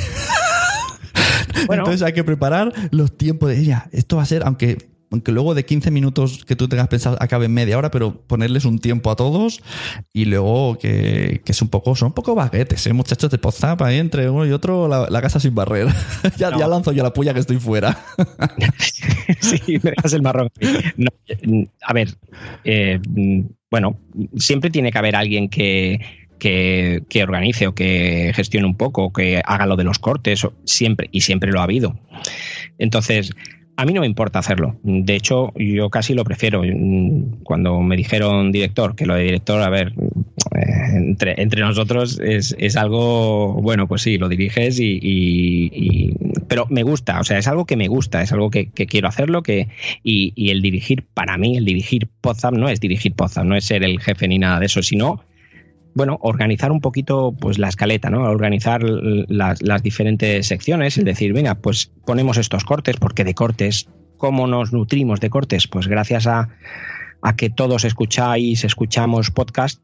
Entonces hay que preparar los tiempos de ella. Esto va a ser, aunque aunque luego de 15 minutos que tú tengas pensado acabe en media hora, pero ponerles un tiempo a todos y luego que, es un poco, son un poco baguetes, ¿eh? muchachos de WhatsApp ahí entre uno y otro, la, casa sin barrer. <laughs> ya, lanzo yo la puya que estoy fuera. <laughs> sí, me dejas el marrón. a ver, eh, bueno, siempre tiene que haber alguien que, que, que, organice o que gestione un poco, que haga lo de los cortes, siempre, y siempre lo ha habido. Entonces, a mí no me importa hacerlo. De hecho, yo casi lo prefiero. Cuando me dijeron director, que lo de director, a ver, eh, entre, entre nosotros es, es, algo, bueno, pues sí, lo diriges y, Pero me gusta, o sea, es algo que me gusta, es algo que, quiero hacerlo que, y, el dirigir, para mí, el dirigir Podzap no es dirigir Podzap, no es ser el jefe ni nada de eso, sino bueno, organizar un poquito pues la escaleta, ¿no? Organizar las, diferentes secciones, es decir, venga, pues ponemos estos cortes, porque de cortes, ¿cómo nos nutrimos de cortes? Pues gracias a, que todos escucháis, escuchamos podcast,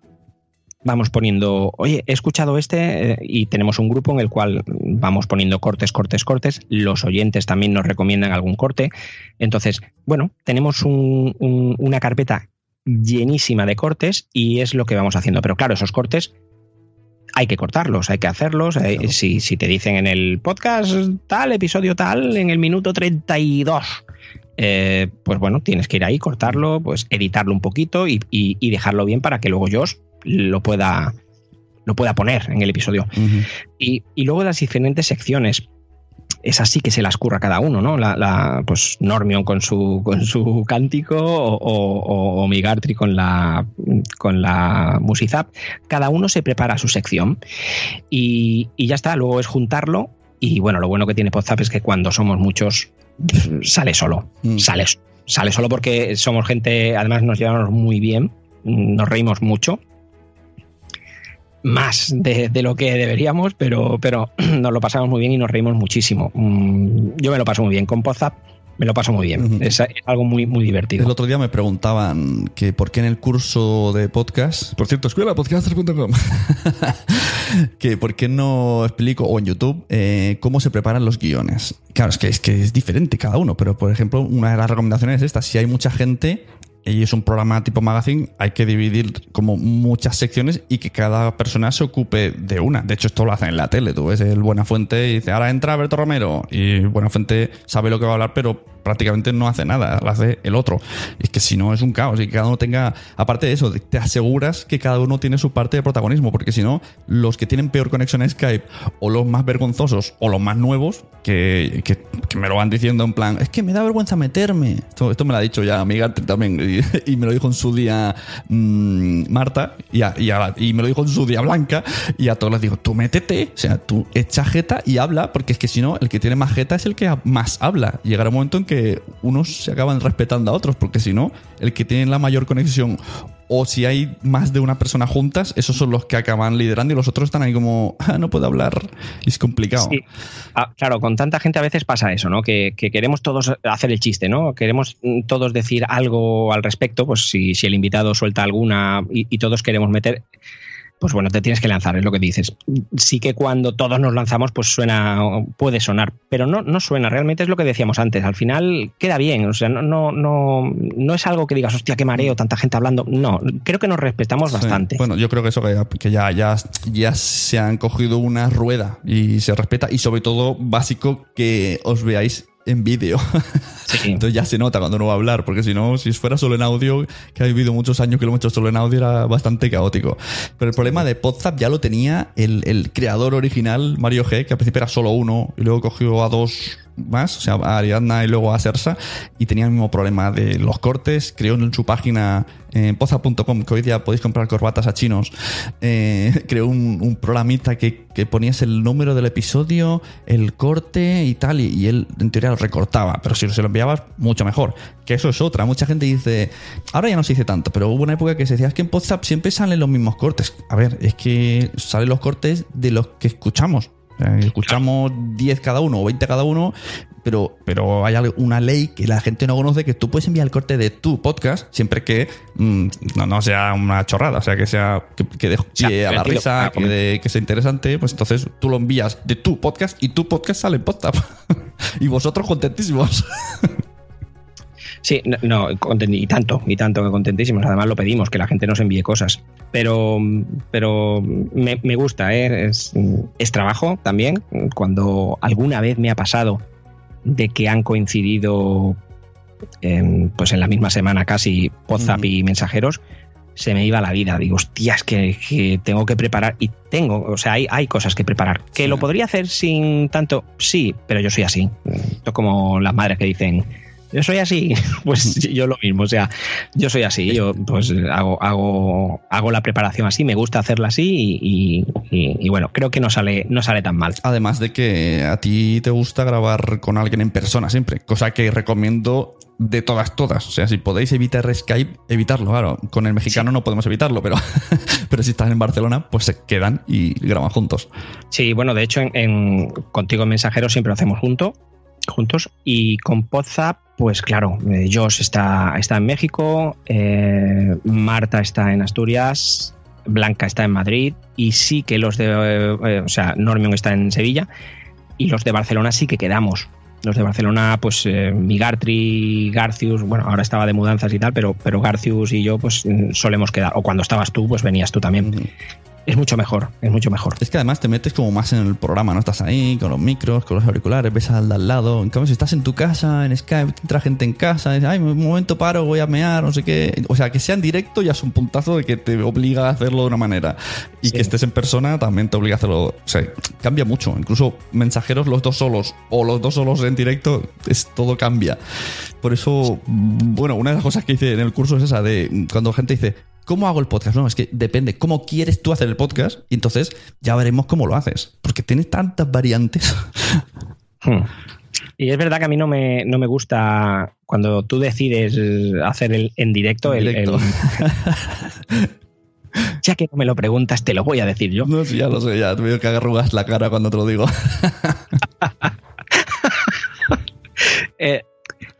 vamos poniendo, oye, he escuchado este eh, y tenemos un grupo en el cual vamos poniendo cortes, cortes, cortes. Los oyentes también nos recomiendan algún corte. Entonces, bueno, tenemos una carpeta llenísima de cortes y es lo que vamos haciendo. Pero claro, esos cortes hay que cortarlos, hay que hacerlos. Eh, si, si, te dicen en el podcast tal, episodio tal, en el minuto 32, eh, pues bueno, tienes que ir ahí, cortarlo, pues editarlo un poquito y, dejarlo bien para que luego yo lo pueda, lo pueda poner en el episodio. y, y, luego las diferentes secciones es así que se las curra cada uno, ¿no? La, pues Normion con su, con su cántico o, o, Migartri con la, con la Musizap. Cada uno se prepara su sección y, ya está. Luego es juntarlo y bueno, lo bueno que tiene Podzap es que cuando somos muchos sale solo. Mm. Sale, sale solo porque somos gente, además nos llevamos muy bien, nos reímos mucho más de, lo que deberíamos, pero, pero <clears throat> nos lo pasamos muy bien y nos reímos muchísimo. Mm, yo me lo paso muy bien con Podzap me lo paso muy bien. Es, es algo muy, muy El divertido. otro día me preguntaban que por qué en el curso de podcast, por cierto, escuelapodcaster.com, <laughs> que por qué no explico, o en YouTube, eh, cómo se preparan los guiones. Claro, es que, es que es diferente cada uno, pero por ejemplo, una de las recomendaciones es esta, si hay mucha gente y es un programa tipo magazine, hay que dividir como muchas secciones y que cada persona se ocupe de una. De hecho, esto lo hacen en la tele. Tú ves el Buenafuente y dice, ahora entra Alberto Romero. Y Buenafuente sabe lo que va a hablar, pero prácticamente no hace nada, lo hace el otro. Es que si no es un caos y que cada uno tenga, aparte de eso, te aseguras que cada uno tiene su parte de protagonismo, porque si no, los que tienen peor conexión a Skype o los más vergonzosos o los más nuevos, que, que- que me lo van diciendo en plan, es que me da vergüenza meterme. Esto, esto me lo ha dicho ya mi Gartner también <laughs> y, me lo dijo en su día mm, Marta y, a- y, y me lo dijo en su día Blanca y a todos les digo, tú métete, o sea, tú echa jeta y habla, porque es que si no, el que tiene más jeta es el que más habla. Llegará un momento en unos se acaban respetando a otros, porque si no, el que tiene la mayor conexión o si hay más de una persona juntas, esos son los que acaban liderando y los otros están ahí como, "Ah, no puedo hablar. Es complicado. Ah, claro, con tanta gente a veces pasa eso, ¿no? Que, que queremos todos hacer el chiste, ¿no? Queremos mm, todos decir algo al respecto, pues si, si el invitado suelta alguna y todos queremos meter, pues bueno, te tienes que lanzar, es lo que dices. Sí que cuando todos nos lanzamos, pues suena, puede sonar, pero no, no suena, realmente es lo que decíamos antes, al final queda bien, o sea, no, no, no, no es algo que digas, hostia, qué mareo, tanta gente hablando, no, creo que nos respetamos Sí. bastante. Bueno, yo creo que eso que, que ya, ya, ya se han cogido una rueda y se respeta y sobre todo básico que os veáis en vídeo. Sí. <laughs> Entonces ya se nota cuando uno va a hablar, porque si no, si fuera solo en audio, que ha vivido muchos años que lo hemos hecho solo en audio, era bastante caótico. Pero el problema de Podzap ya lo tenía el, el creador original, Mario G, que al principio era solo uno y luego cogió a dos más, o sea, a Ariadna y luego a Sersa, y tenía el mismo problema de los cortes. Creó en su página en poza.com, que hoy día podéis comprar corbatas a chinos, eh, <laughs> creó un, un programita que, que ponías el número del episodio, el corte y tal, y, y él en teoría lo recortaba, pero si se lo enviabas, mucho mejor. Que eso es otra. Mucha gente dice, ahora ya no se dice tanto, pero hubo una época que se decía, es que en WhatsApp siempre salen los mismos cortes. A ver, es que salen los cortes de los que escuchamos. Escuchamos 10 cada uno o 20 cada uno, pero, pero hay una ley que la gente no conoce que tú puedes enviar el corte de tu podcast siempre que mm, no, no sea una chorrada, o sea, que sea que, que sea, pie a la risa, Ah, que, de- que sea interesante, pues entonces tú lo envías de tu podcast y tu podcast sale en podcast. <laughs> y vosotros contentísimos. <laughs> Sí, no, y tanto, y tanto que contentísimos. Además lo pedimos, que la gente nos envíe cosas. Pero, pero me, me gusta, ¿eh? es, es trabajo también. Cuando alguna vez me ha pasado de que han coincidido en, pues en la misma semana casi WhatsApp y mensajeros, se me iba la vida. Digo, hostias, que, que tengo que preparar. Y tengo, o sea, hay, hay cosas que preparar. ¿Que Sí. lo podría hacer sin tanto? Sí, pero yo soy así. Esto como las madres que dicen, yo soy así. <laughs> Pues yo lo mismo, o sea, yo soy así. Yo pues hago, hago, hago la preparación así, me gusta hacerla así y, y- y- y bueno, creo que no sale, no sale tan mal. Además de que a ti te gusta grabar con alguien en persona siempre, cosa que recomiendo de todas, todas. O sea, si podéis evitar Skype, evitarlo. Claro, con el mexicano no podemos evitarlo, pero, <laughs> pero si estás en Barcelona, pues se quedan y graban juntos. Sí, bueno, de hecho, en, en- contigo en Mensajero siempre lo hacemos junto, juntos. Y con WhatsApp, pues claro, eh, Josh está, está en México, eh, Marta está en Asturias, Blanca está en Madrid, y sí que los de. eh, eh, o sea, Normion está en Sevilla, y los de Barcelona sí que quedamos. Los de Barcelona, pues Migartri, Garcius, bueno, ahora estaba de mudanzas y tal, pero, pero Garcius y yo, pues mm, solemos quedar. O cuando estabas tú, pues venías tú también. Es mucho mejor, es mucho mejor. Es que además te metes como más en el programa, ¿no? Estás ahí con los micros, con los auriculares, ves al de al lado. En cambio, si estás en tu casa, en Skype, te entra gente en casa, dices, ay, un momento paro, voy a mear, no sé qué. O sea, que sea en directo ya es un puntazo de que te obliga a hacerlo de una manera. Y Sí. que estés en persona también te obliga a hacerlo. O sea, cambia mucho. Incluso mensajeros los dos solos o los dos solos en directo, es, todo cambia. Por eso, bueno, una de las cosas que hice en el curso es esa de cuando gente dice, ¿cómo hago el podcast? No, es que depende cómo quieres tú hacer el podcast y entonces ya veremos cómo lo haces. Porque tienes tantas variantes. Hmm. Y es verdad que a mí no me, no me gusta cuando tú decides hacer el en directo. el- Directo. el- <laughs> ya que no me lo preguntas, te lo voy a decir yo. No, sí, ya lo sé, ya te veo que arrugas la cara cuando te lo digo. <laughs> Eh,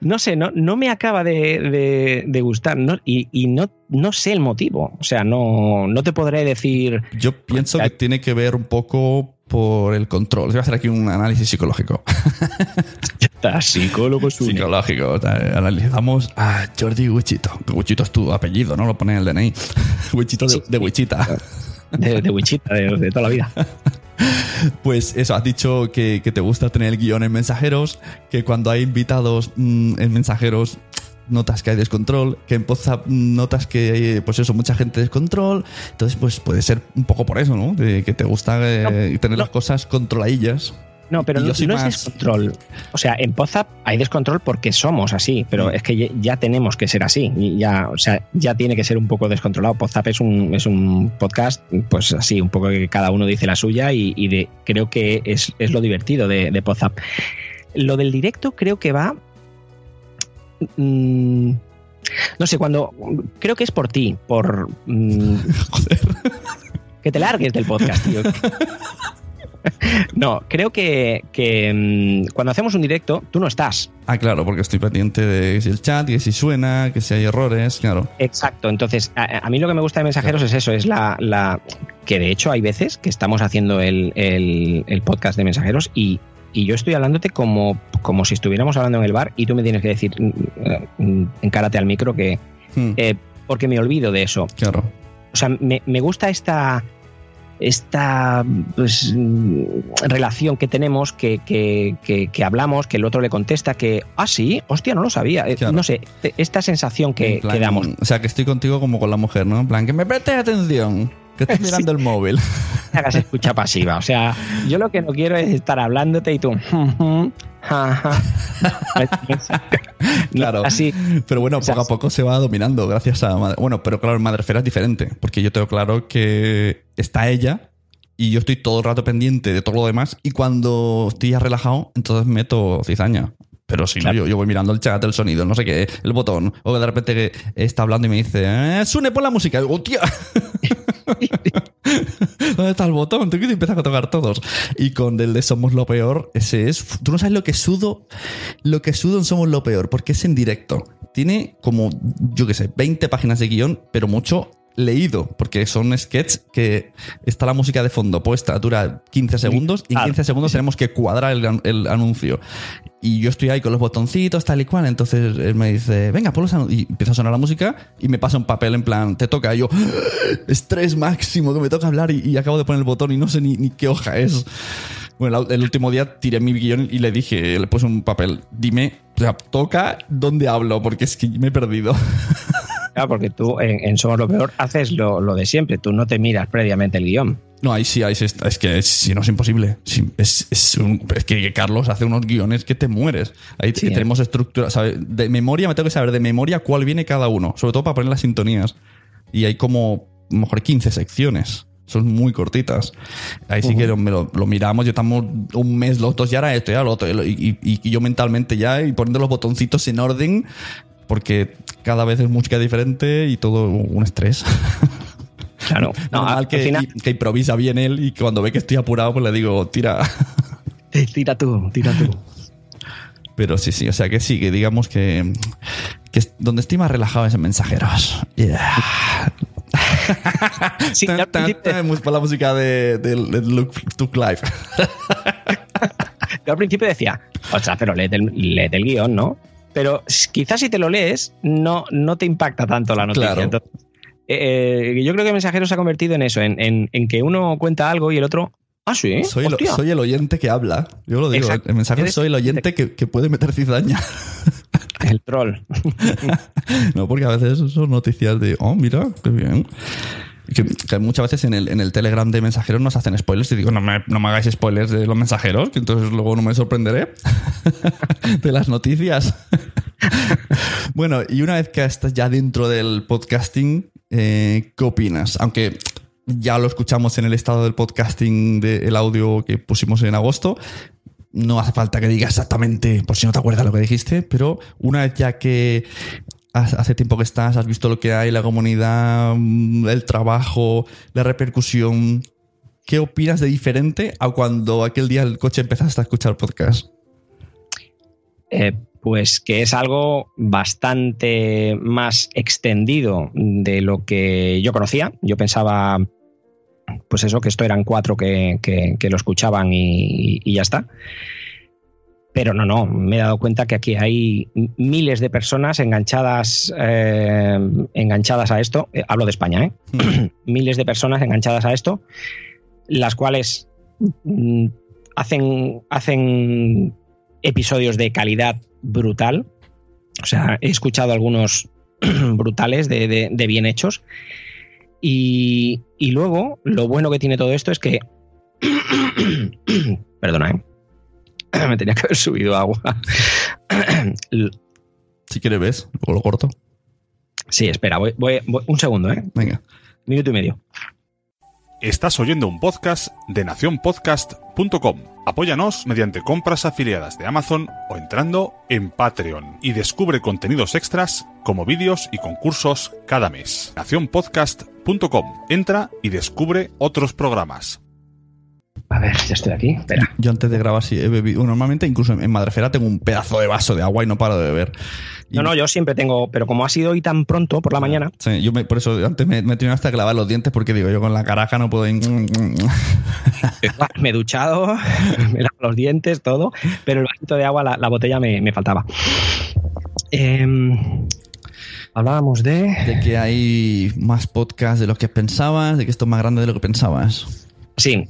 no sé, no, no me acaba de, de, gustar no, y, y, no, no sé el motivo. O sea, no, no te podré decir. Yo pienso que tiene que ver un poco por el control. Voy a hacer aquí un análisis psicológico. <laughs> psicólogo Psicológico. Analizamos a Jordi Wichito. Wichito es tu apellido, ¿no? Lo pone en el DNI. <laughs> Wichito de, de Wichita. De, de Wichita, de, toda la vida. <laughs> Pues eso, has dicho que, te gusta tener el guion en mensajeros, que cuando hay invitados mm, en mensajeros notas que hay descontrol, que en Poza notas que hay, pues eso, mucha gente descontrol. Entonces, pues puede ser un poco por eso, ¿no? De que te gusta eh, tener las cosas controladillas. No, pero no, es descontrol. O sea, en Pozap hay descontrol porque somos así, pero mm. es que ya tenemos que ser así. Ya, o sea, ya tiene que ser un poco descontrolado. Pozap es un, es un podcast, pues así, un poco que cada uno dice la suya y, de, creo que es, lo divertido de, de Pozap. Lo del directo creo que va Mm, no sé, cuando. Creo que es por ti, por. Mm, <laughs> Joder. Que te largues del podcast, tío. <laughs> <laughs> No, creo que, mm, cuando hacemos un directo, tú no estás. Ah, claro, porque estoy pendiente de si el chat, que si suena, que si hay errores, claro. Exacto, entonces a, mí lo que me gusta de mensajeros es eso, es la, la, que de hecho hay veces que estamos haciendo el, el podcast de mensajeros y y yo estoy hablándote como, como si estuviéramos hablando en el bar y tú me tienes que decir, mm, mm, encárate al micro que... Hmm. Eh, porque me olvido de eso. Claro. O sea, me, gusta esta esta pues, mm, relación que tenemos, que, que, hablamos, que el otro le contesta, que, ah, sí, hostia, no lo sabía. Eh, no sé, esta sensación que, damos. O sea, que estoy contigo como con la mujer, ¿no? En plan, que me preste atención. Que estoy <laughs> mirando el móvil. Hagas escucha pasiva. O sea, yo lo que no quiero es estar hablándote y tú. <laughs> <laughs> claro. Así. Pero bueno, poco a poco se va dominando gracias a. Bueno, pero claro, Madrefera es diferente. Porque yo tengo claro que está ella y yo estoy todo el rato pendiente de todo lo demás. Y cuando estoy ya relajado, entonces meto cizaña. Pero si no, yo, voy mirando el chat, el sonido, no sé qué, el botón. O de repente está hablando y me dice, eh, Sune, pon la música. Y digo, ¡Hostia! <laughs> ¿Dónde está el botón? Tú que empiezas a tocar todos. Y con el de Somos lo peor, ese es. Tú no sabes lo que sudo, lo que sudo en Somos lo peor, porque es en directo. Tiene como, yo qué sé, 20 páginas de guion, pero mucho leído, porque son sketches que está la música de fondo puesta, dura 15 segundos y en 15 segundos tenemos que cuadrar el, el, anuncio. Y yo estoy ahí con los botoncitos, tal y cual. Entonces él me dice, venga, ponlos Y empieza a sonar la música y me pasa un papel en plan, te toca. Y yo, estrés máximo, que me toca hablar y, acabo de poner el botón y no sé ni, qué hoja es. Bueno, el último día tiré mi guion y le dije, le puse un papel, dime, o sea, toca dónde hablo, porque es que me he perdido. <laughs> Claro, porque tú en, Somos lo Peor haces lo, de siempre, tú no te miras previamente el guion. No, ahí sí, ahí sí es que si no es imposible. es, que Carlos hace unos guiones que te mueres. Ahí tenemos estructura. De memoria, me tengo que saber de memoria cuál viene cada uno, sobre todo para poner las sintonías. Y hay como, a lo mejor 15 secciones. Son muy cortitas. Ahí sí que lo, lo, miramos, yo estamos un mes los dos y ahora esto, ya lo otro. Y, y, yo mentalmente ya, y poniendo los botoncitos en orden, porque cada vez es música diferente y todo un estrés. Claro, <laughs> no, que, que, improvisa bien él y cuando ve que estoy apurado, pues le digo, tira. Tira tú, tira tú. Pero sí, sí, o sea que sí, que digamos que, que donde estoy más relajado es en mensajeros. Yeah. sí, por la música de, de, Look to Live. <laughs> Yo al principio decía, o sea, pero lee el, el guion, ¿no? Pero quizás si te lo lees, no, no te impacta tanto la noticia. Eh, eh, yo creo que Mensajero se ha convertido en eso, en, que uno cuenta algo y el otro. Ah, sí. Soy, el, oyente que habla. Yo lo digo. En Mensajero soy el oyente que, puede meter cizaña. <laughs> El troll. <laughs> no, porque a veces son noticias de, oh, mira, qué bien. Que, muchas veces en el, en el Telegram de mensajeros nos hacen spoilers y digo, no me, no me hagáis spoilers de los mensajeros, que entonces luego no me sorprenderé <laughs> de las noticias. <laughs> bueno, y una vez que estás ya dentro del podcasting, eh, ¿qué opinas? Aunque ya lo escuchamos en el estado del podcasting del audio que pusimos en agosto. No hace falta que diga exactamente, por si no te acuerdas lo que dijiste, pero una vez ya que hace tiempo que estás, has visto lo que hay, la comunidad, mm, el trabajo, la repercusión. ¿Qué opinas de diferente a cuando aquel día el coche empezaste a escuchar podcast? eh, pues que es algo bastante más extendido de lo que yo conocía. Yo pensaba, pues eso, que esto eran cuatro que, lo escuchaban y, ya está. Pero no, no, me he dado cuenta que aquí hay miles de personas enganchadas, eh, enganchadas a esto. Eh, hablo de España, ¿eh? Mm. <clears throat> miles de personas enganchadas a esto, las cuales mm, hacen, hacen episodios de calidad brutal. O sea, he escuchado algunos <clears throat> brutales de, bien hechos. Y, luego, lo bueno que tiene todo esto es que. <clears throat> Perdona, ¿eh? Me tenía que haber subido agua. si quieres, ves, luego lo corto. Sí, espera, voy, voy, un segundo, ¿eh? Venga. Minuto y medio. Estás oyendo un podcast de nacionpodcast.com. Apóyanos mediante compras afiliadas de Amazon o entrando en Patreon y descubre contenidos extras como vídeos y concursos cada mes. nacionpodcast.com. Entra y descubre otros programas. A ver, ya estoy aquí. Espera. Yo antes de grabar sí he bebido. Normalmente, incluso en Madrefera, tengo un pedazo de vaso de agua y no paro de beber. No, no, yo siempre tengo, pero como ha sido hoy tan pronto por la mañana. Sí, yo por eso antes me, he tenido hasta que lavar los dientes porque digo, yo con la caraja no puedo. me he duchado, <laughs> me lavo los dientes, todo, pero el vasito de agua, la, botella me, faltaba. Em, hablábamos de. De que hay más podcasts de los que pensabas, de que esto es más grande de lo que pensabas. Sí.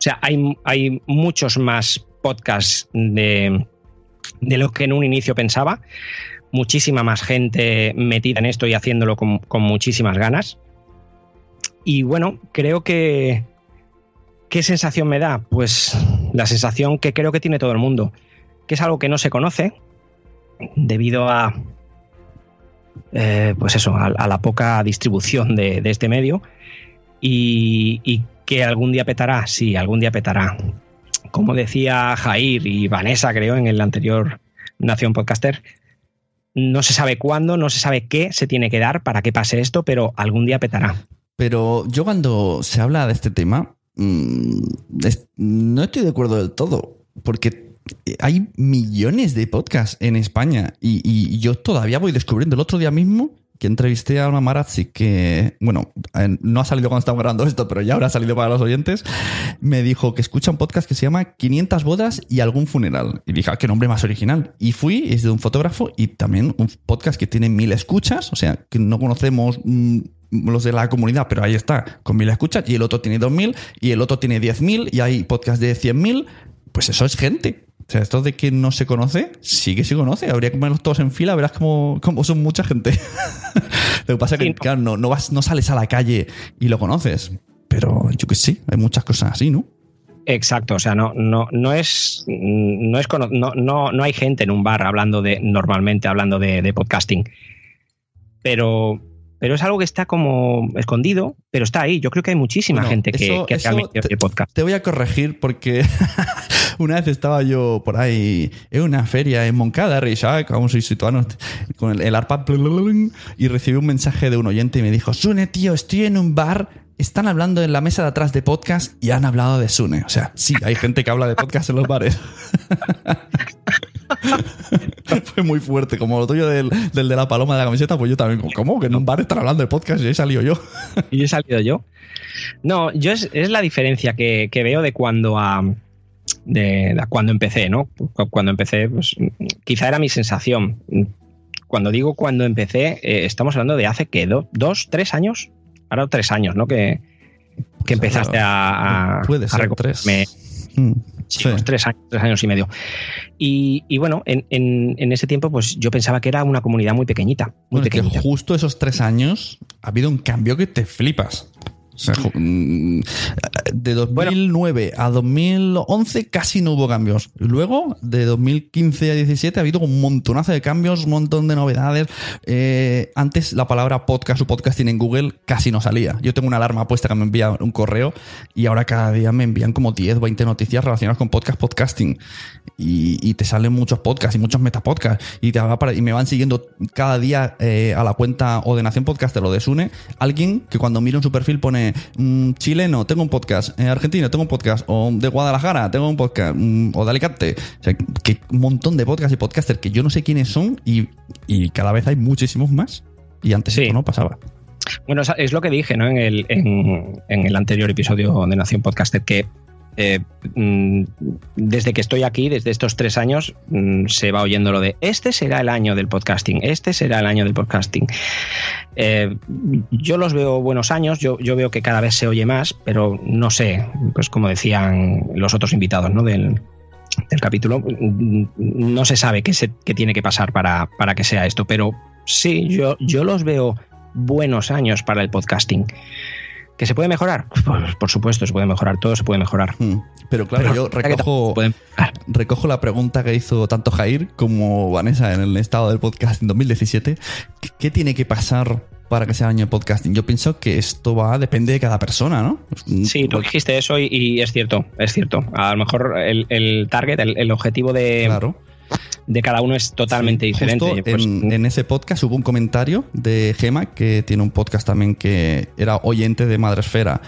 O sea, hay, hay muchos más podcasts de, de lo que en un inicio pensaba. Muchísima más gente metida en esto y haciéndolo con, muchísimas ganas. Y bueno, creo que. ¿Qué sensación me da? Pues la sensación que creo que tiene todo el mundo, que es algo que no se conoce debido a. Eh, pues eso, a, la poca distribución de, este medio. Y, y, que algún día petará, sí, algún día petará como decía Jair y Vanessa, creo, en el anterior Nación Podcaster, no se sabe cuándo, no se sabe qué se tiene que dar para que pase esto, pero algún día petará. Pero yo cuando se habla de este tema, mm, no estoy de acuerdo del todo, porque hay millones de podcasts en España y, y, yo todavía voy descubriendo. El otro día mismo que entrevisté a Alma Marazzi, que, bueno, no ha salido cuando estamos grabando esto, pero ya habrá salido para los oyentes, me dijo que escucha un podcast que se llama 500 bodas y algún funeral. Y dije, ah, qué nombre más original. Y fui, es de un fotógrafo y también un podcast que tiene mil escuchas, o sea, que no conocemos mm, los de la comunidad, pero ahí está, con mil escuchas, y el otro tiene dos mil, y el otro tiene diez mil, y hay podcast de cien mil, pues eso es gente. O sea, esto de que no se conoce, sí que se conoce. Habría que ponerlos todos en fila, verás cómo, son mucha gente. <laughs> lo que pasa es que, claro, no, vas, no sales a la calle y lo conoces. Pero yo que sí, hay muchas cosas así, ¿no? Exacto, o sea, no, no, no es, no es no, no, no hay gente en un bar hablando de, normalmente hablando de, podcasting. Pero, pero es algo que está como escondido, pero está ahí. Yo creo que hay muchísima gente que, que ha el podcast. Te voy a corregir porque <laughs> una vez estaba yo por ahí en una feria en Moncada, Rishac, aún soy situado con el, el ARPA y recibí un mensaje de un oyente y me dijo, Sune, tío, estoy en un bar están hablando en la mesa de atrás de podcast y han hablado de Sune. O sea, sí, hay gente que habla de podcast en los bares. <laughs> <laughs> Fue muy fuerte, como lo tuyo del, de la paloma de la camiseta, pues yo también, ¿cómo? Que en un bar están hablando de podcast y he salido yo. y he salido yo. No, yo es, la diferencia que, veo de cuando a, de, cuando empecé, ¿no? Cuando empecé, pues quizá era mi sensación. Cuando digo cuando empecé, eh, estamos hablando de hace que dos, tres años. Ahora tres años, ¿no? Que, que empezaste a, puede ser tres. Mm, sí, pues tres años, tres años y medio. Y, bueno, en, en, ese tiempo, pues yo pensaba que era una comunidad muy pequeñita. Muy pequeñita. justo esos tres años ha habido un cambio que te flipas. Mm, de 2009 a 2011 casi no hubo cambios. Luego, de 2015 a 2017 ha habido un montonazo de cambios, un montón de novedades. Eh, antes la palabra podcast o podcasting en Google casi no salía. Yo tengo una alarma puesta que me envía un correo y ahora cada día me envían como 10, 20 noticias relacionadas con podcast, podcasting. Y, te salen muchos podcasts y muchos metapodcasts. Y, te y me van siguiendo cada día eh, a la cuenta o de Nación Podcaster o de Sune alguien que cuando miro en su perfil pone mm, chileno, tengo un podcast, eh, argentino, tengo un podcast, o de Guadalajara, tengo un podcast, mm, o de Alicante. O sea, que un montón de podcasts y podcasters que yo no sé quiénes son y, y cada vez hay muchísimos más. Y antes Sí. esto no pasaba. Bueno, es- lo que dije ¿no? en, el, en, en el anterior episodio de Nación Podcasted, que eh, mm, desde que estoy aquí, desde estos tres años, mm, se va oyendo lo de este será el año del podcasting, este será el año del podcasting. Eh, yo los veo buenos años, yo, yo veo que cada vez se oye más, pero no sé, pues como decían los otros invitados ¿no? del, del capítulo, mm, no se sabe qué, se, qué tiene que pasar para, para que sea esto, pero sí, yo, yo los veo buenos años para el podcasting. ¿Que se puede mejorar? Pues, por supuesto, se puede mejorar, todo se puede mejorar. Mm. Pero claro, Pero yo ¿para qué recojo, recojo la pregunta que hizo tanto Jair como Vanessa en el estado del podcast en 2017. ¿Qué, qué tiene que pasar para que sea el año de podcasting? Yo pienso que esto va, depende de cada persona, ¿no? Sí, tú dijiste eso y, y es cierto, es cierto. A lo mejor el, el target, el, el objetivo de, Claro. De cada uno es totalmente Sí, diferente. justo Pues, en, en ese podcast hubo un comentario de Gema, que tiene un podcast también que era oyente de Madresfera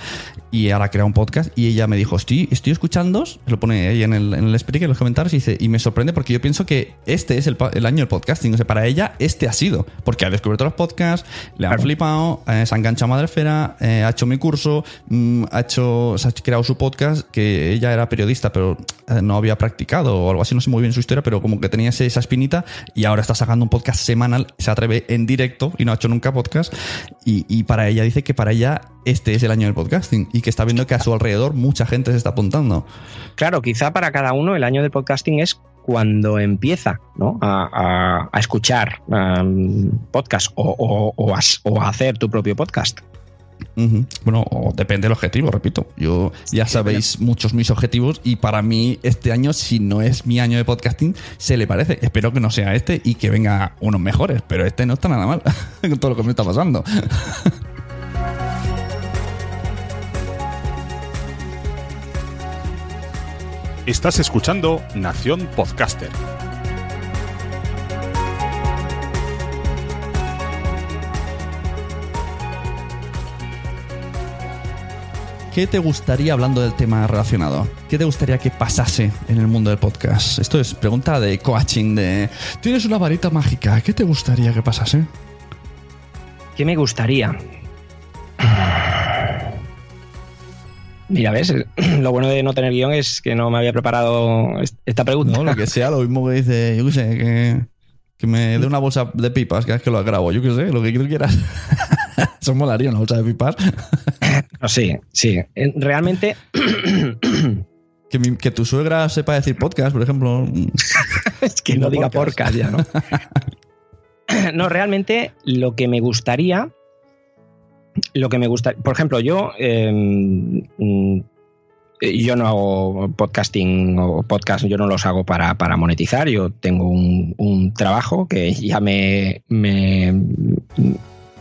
y ahora crea un podcast. Y ella me dijo: Estoy, estoy escuchando, lo pone ahí en el, en el en los comentarios, y dice: Y me sorprende porque yo pienso que este es el, el año del podcasting. O sea, para ella, este ha sido, porque ha descubierto los podcasts, le han Claro. flipado, eh, se ha enganchado a Madresfera, eh, ha hecho mi curso, mm, ha hecho, se ha creado su podcast, que ella era periodista, pero eh, no había practicado o algo así, no sé muy bien su historia, pero como que tenía esa espinita y ahora está sacando un podcast semanal, se atreve en directo y no ha hecho nunca podcast. Y, para ella dice que para ella este es el año del podcasting y que está viendo que a su alrededor mucha gente se está apuntando. Claro, quizá para cada uno el año del podcasting es cuando empieza ¿no? a, a- escuchar um, podcast o, o- o a hacer tu propio podcast. Bueno, depende del objetivo, repito. Yo ya sabéis muchos mis objetivos y para mí este año, si no es mi año de podcasting, se le parece. Espero que no sea este y que venga unos mejores, pero este no está nada mal <laughs> con todo lo que me está pasando. Estás escuchando Nación Podcaster. ¿Qué te gustaría, hablando del tema relacionado, qué te gustaría que pasase en el mundo del podcast? Esto es pregunta de coaching, de... Tienes una varita mágica, ¿qué te gustaría que pasase? ¿Qué me gustaría? Mira, ves, lo bueno de no tener guion es que no me había preparado est- esta pregunta. No, lo que sea, lo mismo que dice, yo qué sé, que, que me dé una bolsa de pipas cada vez que lo grabo, yo qué sé, lo que tú quieras. <laughs> Eso molaría, una bolsa de pipas. No, sí, sí. Realmente, <clears throat> Que, mi- que tu suegra sepa decir podcast, por ejemplo. <laughs> es que No no diga podcast. ya, ¿no? <laughs> no, realmente lo que me gustaría, lo que me gusta, por ejemplo, yo, eh, mm, yo no hago podcasting o podcast, yo no los hago para, para monetizar, yo tengo un, un trabajo que ya me, me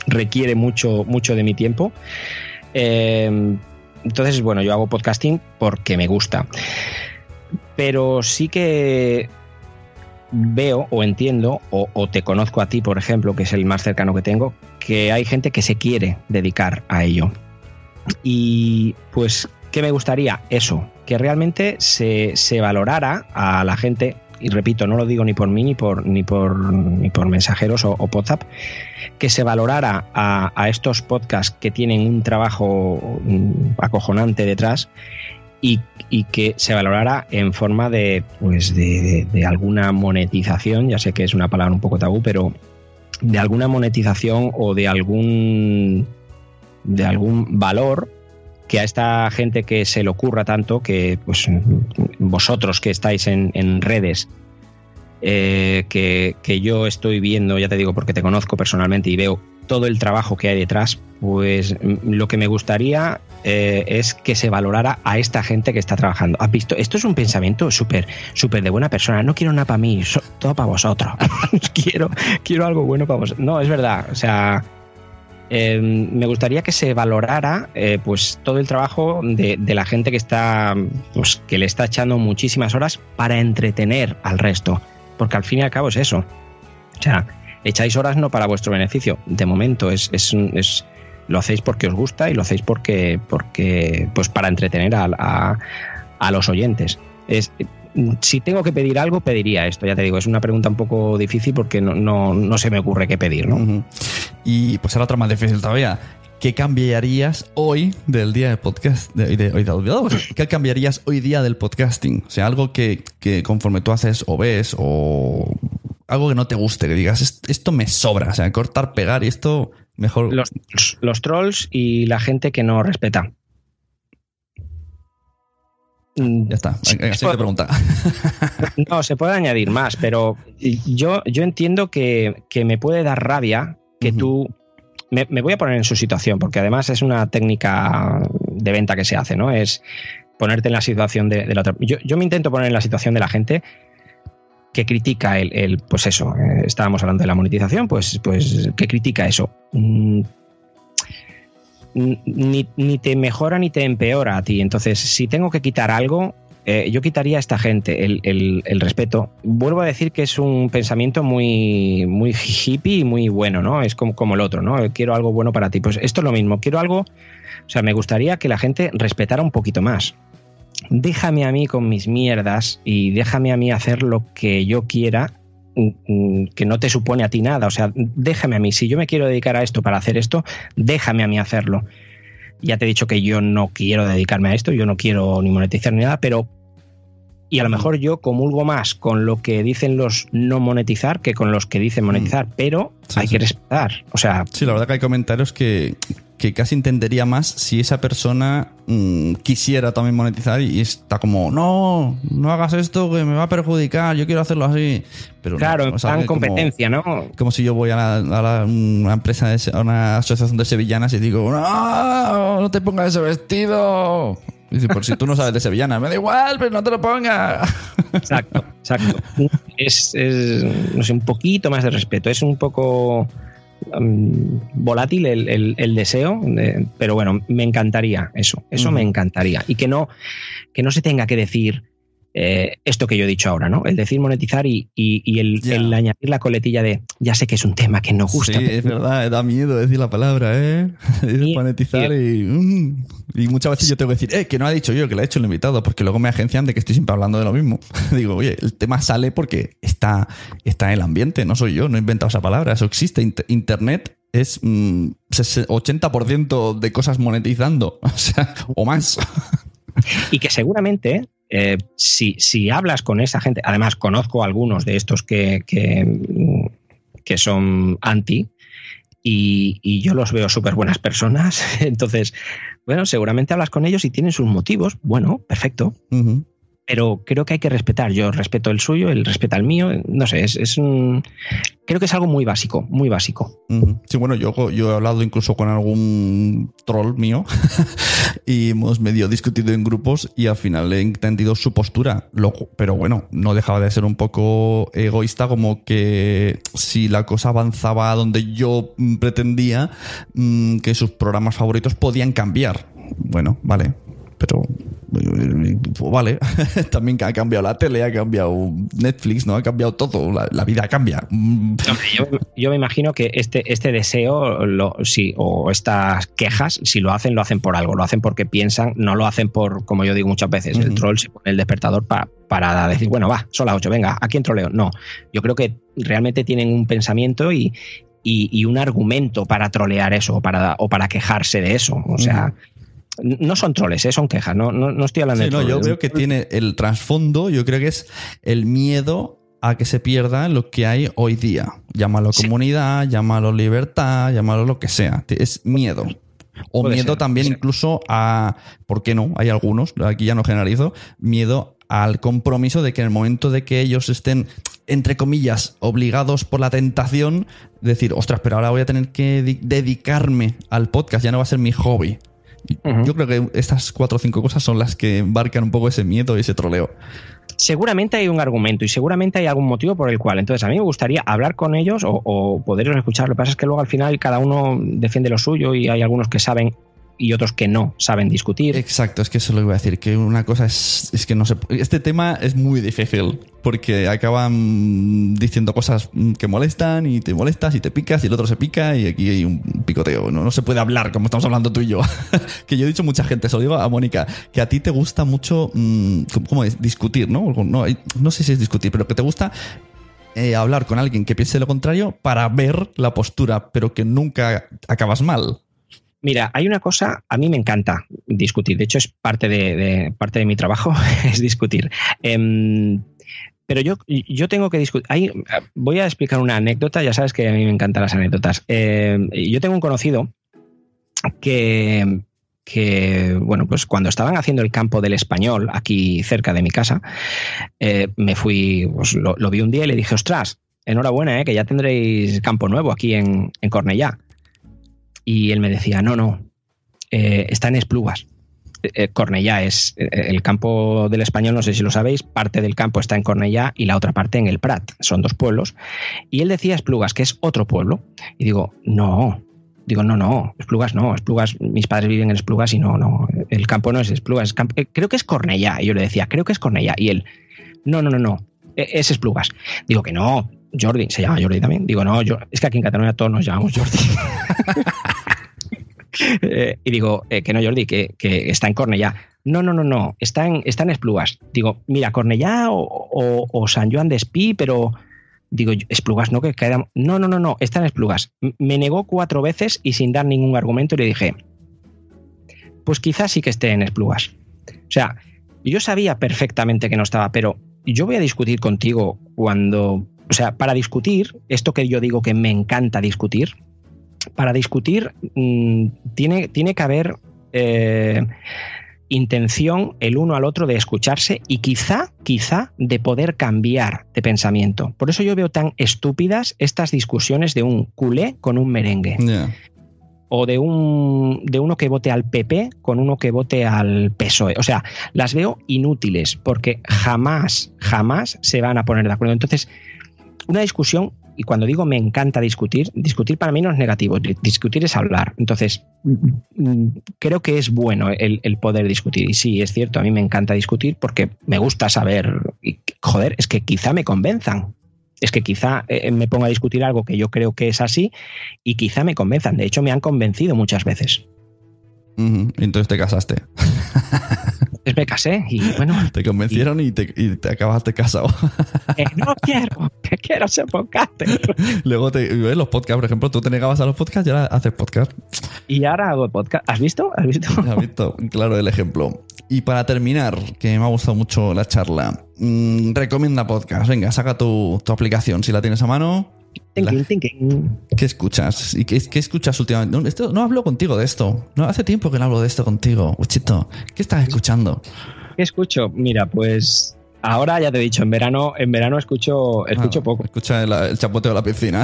requiere mucho, mucho de mi tiempo. Eh, entonces, bueno, yo hago podcasting porque me gusta. Pero sí que veo o entiendo, o, o te conozco a ti, por ejemplo, que es el más cercano que tengo, que hay gente que se quiere dedicar a ello. Y pues, ¿qué me gustaría? Eso, que realmente se, se valorara a la gente, y repito, no lo digo ni por mí ni por, ni por, ni por mensajeros o, WhatsApp, que se valorara a, estos podcasts que tienen un trabajo mm, acojonante detrás y, que se valorara en forma de, pues de alguna monetización, ya sé que es una palabra un poco tabú, pero de alguna monetización o de algún de algún valor que a esta gente que se le ocurra tanto, que pues vosotros que estáis en, redes, eh, que, que yo estoy viendo, ya te digo, porque te conozco personalmente y veo todo el trabajo que hay detrás, pues mm, lo que me gustaría eh, es que se valorara a esta gente que está trabajando. ¿Has visto? Esto es un pensamiento súper, súper de buena persona. No quiero nada para mí, todo para vosotros. <laughs> quiero, quiero algo bueno para vosotros. No, es verdad. O sea, eh, me gustaría que se valorara eh, pues todo el trabajo de, la gente que está pues, que le está echando muchísimas horas para entretener al resto porque al fin y al cabo es eso o sea echáis horas no para vuestro beneficio de momento es, es lo hacéis porque os gusta y lo hacéis porque, porque pues para entretener a, a, a los oyentes. Es, si tengo que pedir algo, pediría esto. Ya te digo, es una pregunta un poco difícil porque no, no, no se me ocurre qué pedir, ¿no? Y pues ahora otra más difícil todavía. ¿Qué cambiarías hoy del día del podcast? De, de- hoy de- ¿Qué cambiarías hoy día del podcasting? O sea, algo que, que conforme tú haces o ves o algo que no te guste, que digas, "Est- esto me sobra. O sea, cortar, pegar y esto mejor. Los, los trolls y la gente que no respeta. Mm, Ya está. Siguiente pregunta. <laughs> No, se puede añadir más, pero yo, yo entiendo que, que me puede dar rabia que tú. Me, me voy a poner en su situación, porque además es una técnica de venta que se hace, ¿no? Es ponerte en la situación de, de la otra. Yo, yo me intento poner en la situación de la gente que critica el, el- pues eso, eh, estábamos hablando de la monetización, pues, pues que critica eso. Ni, ni te mejora ni te empeora a ti. Entonces, si tengo que quitar algo, eh, yo quitaría a esta gente el, el- el respeto. Vuelvo a decir que es un pensamiento muy, muy hippie y muy bueno, ¿no? Es como, como el otro, ¿no? Quiero algo bueno para ti. Pues esto es lo mismo. Quiero algo. O sea, me gustaría que la gente respetara un poquito más. Déjame a mí con mis mierdas y déjame a mí hacer lo que yo quiera, que no te supone a ti nada. O sea, déjame a mí. Si yo me quiero dedicar a esto para hacer esto, déjame a mí hacerlo ya te he dicho que yo no quiero dedicarme a esto, yo no quiero ni monetizar ni nada, pero y a lo mejor yo comulgo más con lo que dicen los no monetizar que con los que dicen monetizar, pero Sí, hay sí. que respetar. O sea, Sí, la verdad que hay comentarios que, que casi entendería más si esa persona mm, quisiera también monetizar y está como, no, no hagas esto que me va a perjudicar, yo quiero hacerlo así. Pero no, claro, en o sea, como- competencia, ¿no? Como si yo voy a, la- a la- una empresa, de, a una asociación de sevillanas y digo, no, no te pongas ese vestido. Dice, por si tú no sabes de sevillana, me da igual, pero no te lo pongas. Exacto, exacto. Es, es, no sé, un poquito más de respeto. Es un poco mm, volátil el, el- el deseo, de- pero bueno, me encantaría eso. Eso me encantaría. Y que no, que no se tenga que decir eh, esto que yo he dicho ahora, ¿no? El decir monetizar y, y- y el, añadir la coletilla de ya sé que es un tema que no gusta. Sí, es verdad, da miedo decir la palabra, ¿eh? <laughs> Es Sí, monetizar y... mm. y muchas veces yo tengo que decir, eh, que no ha dicho yo, que lo ha hecho el invitado, porque luego me agencian de que estoy siempre hablando de lo mismo. <laughs> Digo, oye, el tema sale porque está, está en el ambiente, no soy yo, no he inventado esa palabra, eso existe. Int- Internet es mm, ses- 80% de cosas monetizando, <laughs> o sea, o más. Y que seguramente, eh, si, si hablas con esa gente, además conozco algunos de estos que, que, son anti, y, y yo los veo súper buenas personas, <laughs> entonces, bueno, seguramente hablas con ellos y tienen sus motivos, bueno, perfecto. Pero creo que hay que respetar, yo respeto el suyo, él respeta el mío, no sé, es, un... Creo que es algo muy básico, muy básico. Sí, bueno, yo, yo he hablado incluso con algún troll mío <laughs> y hemos medio discutido en grupos y al final he entendido su postura. Pero bueno, no dejaba de ser un poco egoísta como que si la cosa avanzaba donde yo mm, pretendía, mm, que sus programas favoritos podían cambiar. Bueno, vale. Pero pues vale, <laughs> también ha cambiado la tele, ha cambiado Netflix, ¿no? Ha cambiado todo, la, la vida cambia. Yo, yo me imagino que este, este deseo lo, sí, o estas quejas, si lo hacen, lo hacen por algo, lo hacen porque piensan, no lo hacen por, como yo digo muchas veces, el troll se pone el despertador pa- para decir, bueno, va, son las 8, venga, ¿a quién troleo? No, yo creo que realmente tienen un pensamiento y, y, y un argumento para trolear eso o para, o para quejarse de eso. O sea, no son troles, ¿eh? son quejas, no, no, no estoy hablando Sí, de no, yo veo que tiene el trasfondo, yo creo que es el miedo a que se pierda lo que hay hoy día. Llámalo Sí. comunidad, llámalo libertad, llámalo lo que sea. Es miedo. O Puede miedo ser, también incluso a, ¿por qué no? Hay algunos, aquí ya no generalizo, miedo al compromiso de que en el momento de que ellos estén, entre comillas, obligados por la tentación, decir, ostras, pero ahora voy a tener que di- dedicarme al podcast, ya no va a ser mi hobby. Yo creo que estas cuatro o cinco cosas son las que embarcan un poco ese miedo y ese troleo. seguramente hay un argumento y seguramente hay algún motivo por el cual. Entonces, a mí me gustaría hablar con ellos o, o poderlos escuchar. Lo que pasa es que luego al final cada uno defiende lo suyo y hay algunos que saben y otros que no saben discutir. Exacto, es que eso lo iba a decir, que una cosa es, es que no sé, este tema es muy difícil porque acaban diciendo cosas que molestan y te molestas y te picas y el otro se pica y aquí hay un picoteo, no, no se puede hablar como estamos hablando tú y yo. <laughs> que yo he dicho mucha gente, se lo digo a Mónica, que a ti te gusta mucho, mm, ¿cómo? Discutir, ¿no? No, no sé si es discutir, pero que te gusta eh, hablar con alguien que piense lo contrario para ver la postura, pero que nunca acabas mal. Mira, hay una cosa, a mí me encanta discutir, de hecho es parte de, parte de mi trabajo, <laughs> es discutir. Em, pero yo, yo tengo que discutir. voy a explicar una anécdota, ya sabes que a mí me encantan las anécdotas. Em, yo tengo un conocido que, que, bueno, pues cuando estaban haciendo el campo del español aquí cerca de mi casa, eh, me fui, pues lo, vi un día y le dije, ostras, enhorabuena, eh, que ya tendréis campo nuevo aquí en, en Cornellá. Y él me decía, no, no, eh, está en Esplugas. Cornellá es el campo del español, no sé si lo sabéis, parte del campo está en Cornellá y la otra parte en el Prat, son dos pueblos. Y él decía Esplugas, que es otro pueblo. Y digo, no, Digo, no, no, Esplugas no, Esplugas, mis padres viven en Esplugas y no, no, el campo no es Esplugas, eh, creo que es Cornellá. Y yo le decía, creo que es Cornellá. Y él, no, no, no, no, e, es Esplugas. Digo que no, Jordi, se llama Jordi también. Digo, no, yo, es que aquí en Cataluña todos nos llamamos Jordi. <laughs> Eh, y digo, eh, que no, Jordi, que, está en Cornellá. No, no, no, no, está en, está en Esplugas. Digo, mira, Cornellá o, o San Joan de Espí, pero Digo, Esplugas, no, que queda... No, no, no, no, está en Esplugas. Me negó cuatro veces y sin dar ningún argumento le dije, pues quizás sí que esté en Esplugas. O sea, yo sabía perfectamente que no estaba, pero yo voy a discutir contigo cuando... O sea, para discutir, esto que yo digo que me encanta discutir, para discutir mm, tiene, tiene que haber... Eh, intención el uno al otro de escucharse y quizá, quizá de poder cambiar de pensamiento. Por eso yo veo tan estúpidas estas discusiones de un culé con un merengue. O de, un, de uno que vote al PP con uno que vote al PSOE. O sea, las veo inútiles porque jamás, jamás se van a poner de acuerdo. Entonces, una discusión y cuando digo me encanta discutir, discutir para mí no es negativo, discutir es hablar. Entonces, mm, creo que es bueno el, poder discutir. Y sí, es cierto, a mí me encanta discutir porque me gusta saber, joder, es que quizá me convenzan. Es que quizá eh, me ponga a discutir algo que yo creo que es así y quizá me convenzan. De hecho, me han convencido muchas veces. Entonces te casaste. <laughs> Entonces me casé y bueno. <laughs> Te convencieron y, te, acabaste casado. <laughs> Eh, no quiero, que quiero ser podcaster. <laughs> Luego te, ves los podcasts, por ejemplo, tú te negabas a los podcasts y ahora haces podcast. Y ahora hago podcast. ¿Has visto? ¿Has visto? Has visto, claro, el ejemplo. Y para terminar, que me ha gustado mucho la charla, mm, recomienda podcast. Venga, saca tu, tu aplicación si la tienes a mano ¿Qué escuchas? ¿Y qué, escuchas últimamente? No, esto, no hablo contigo de esto. No hace tiempo que no hablo de esto contigo. Uchito, ¿qué estás escuchando? ¿Qué escucho? Mira, pues ahora ya te he dicho, en verano, en verano escucho, escucho ah, poco. Escucha el, chapoteo de la piscina.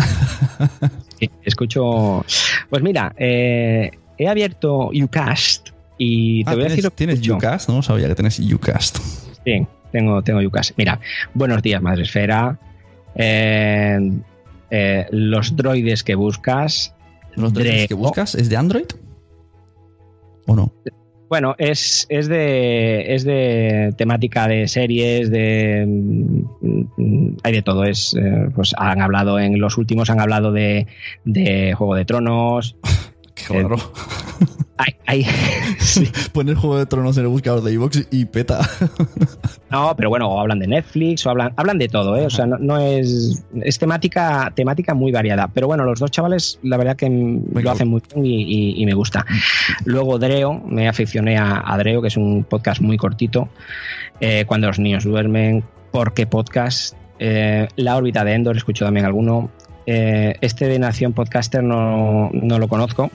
<laughs> escucho. Pues mira, eh, he abierto Ucast y te ah, voy a decir. ¿Tienes Ucast? No sabía que tienes Ucast. Sí, tengo, tengo Ucast. Mira, buenos días, Madre Esfera. Eh, eh, los droides que buscas. ¿Los droides que buscas? ¿Es de Android? ¿O no? Bueno, es, es, de, es de temática de series, de hay de todo. Es, eh, pues han hablado en los últimos han hablado de, de Juego de Tronos. <laughs> Qué raro. Hay, <laughs> <laughs> <laughs> Poner Juego de Tronos en el buscador de iVoox y peta. no, pero bueno, o hablan de Netflix, o hablan, hablan de todo, ¿eh? O sea, no, es. Es temática, temática muy variada. Pero bueno, los dos chavales, la verdad que lo hacen muy bien y, me gusta. Luego Dreo, me aficioné a, Dreo, que es un podcast muy cortito. Eh, cuando los niños duermen, porque podcast. Eh, la órbita de Endor, escucho también alguno. Eh, este de Nación Podcaster no, no lo conozco,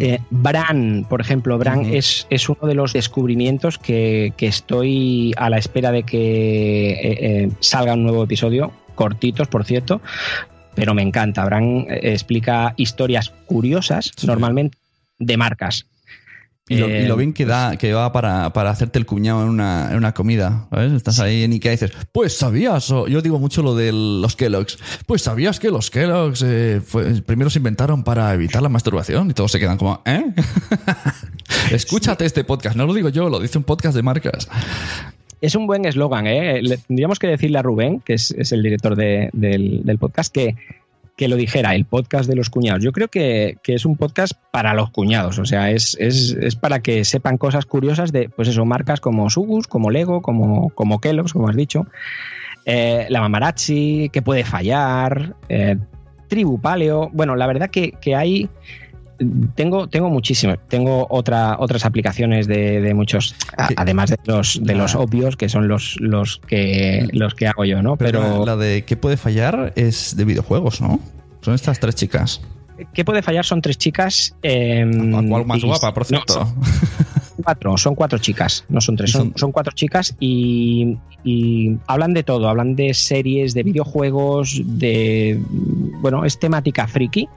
eh, Bran, por ejemplo, Bran es, es, uno de los descubrimientos que, estoy a la espera de que eh, eh, salga un nuevo episodio, cortitos, por cierto, pero me encanta. Bran explica historias curiosas, normalmente de marcas. Y lo, y lo Eh, bien que da, que va para, para hacerte el cuñado en una, en una comida. ¿sabes? Estás ahí en Ikea y dices, pues sabías, o yo digo mucho lo de los Kelloggs, pues sabías que los Kelloggs eh, fue- primero se inventaron para evitar la masturbación y todos se quedan como, ¿eh? <laughs> Escúchate este podcast, no lo digo yo, lo dice un podcast de marcas. Es un buen eslogan, ¿eh? Le- tendríamos que decirle a Rubén, que es, es el director de- del, del podcast, que, que lo dijera, el podcast de los cuñados. Yo creo que, que es un podcast para los cuñados, o sea, es, es- es para que sepan cosas curiosas de, pues eso, marcas como Sugus, como Lego, como, como Kellogg's, como has dicho, eh, la Mamarazzi, que puede fallar, eh, Tribu Paleo. Bueno, la verdad que, que hay... Tengo, tengo muchísimas. Tengo otra, otras aplicaciones de, de muchos, a- además de los, de los Ah. obvios, que son los, los, que, los que hago yo, ¿no? Pero, Pero, la de qué puede fallar es de videojuegos, ¿no? Son estas tres chicas. ¿qué puede fallar? Son tres chicas. eh, La cual más y- guapa, por cierto. cuatro, son cuatro chicas, no son tres, son, cuatro chicas y, y hablan de todo, hablan de series, de videojuegos, de. Bueno, es temática friki.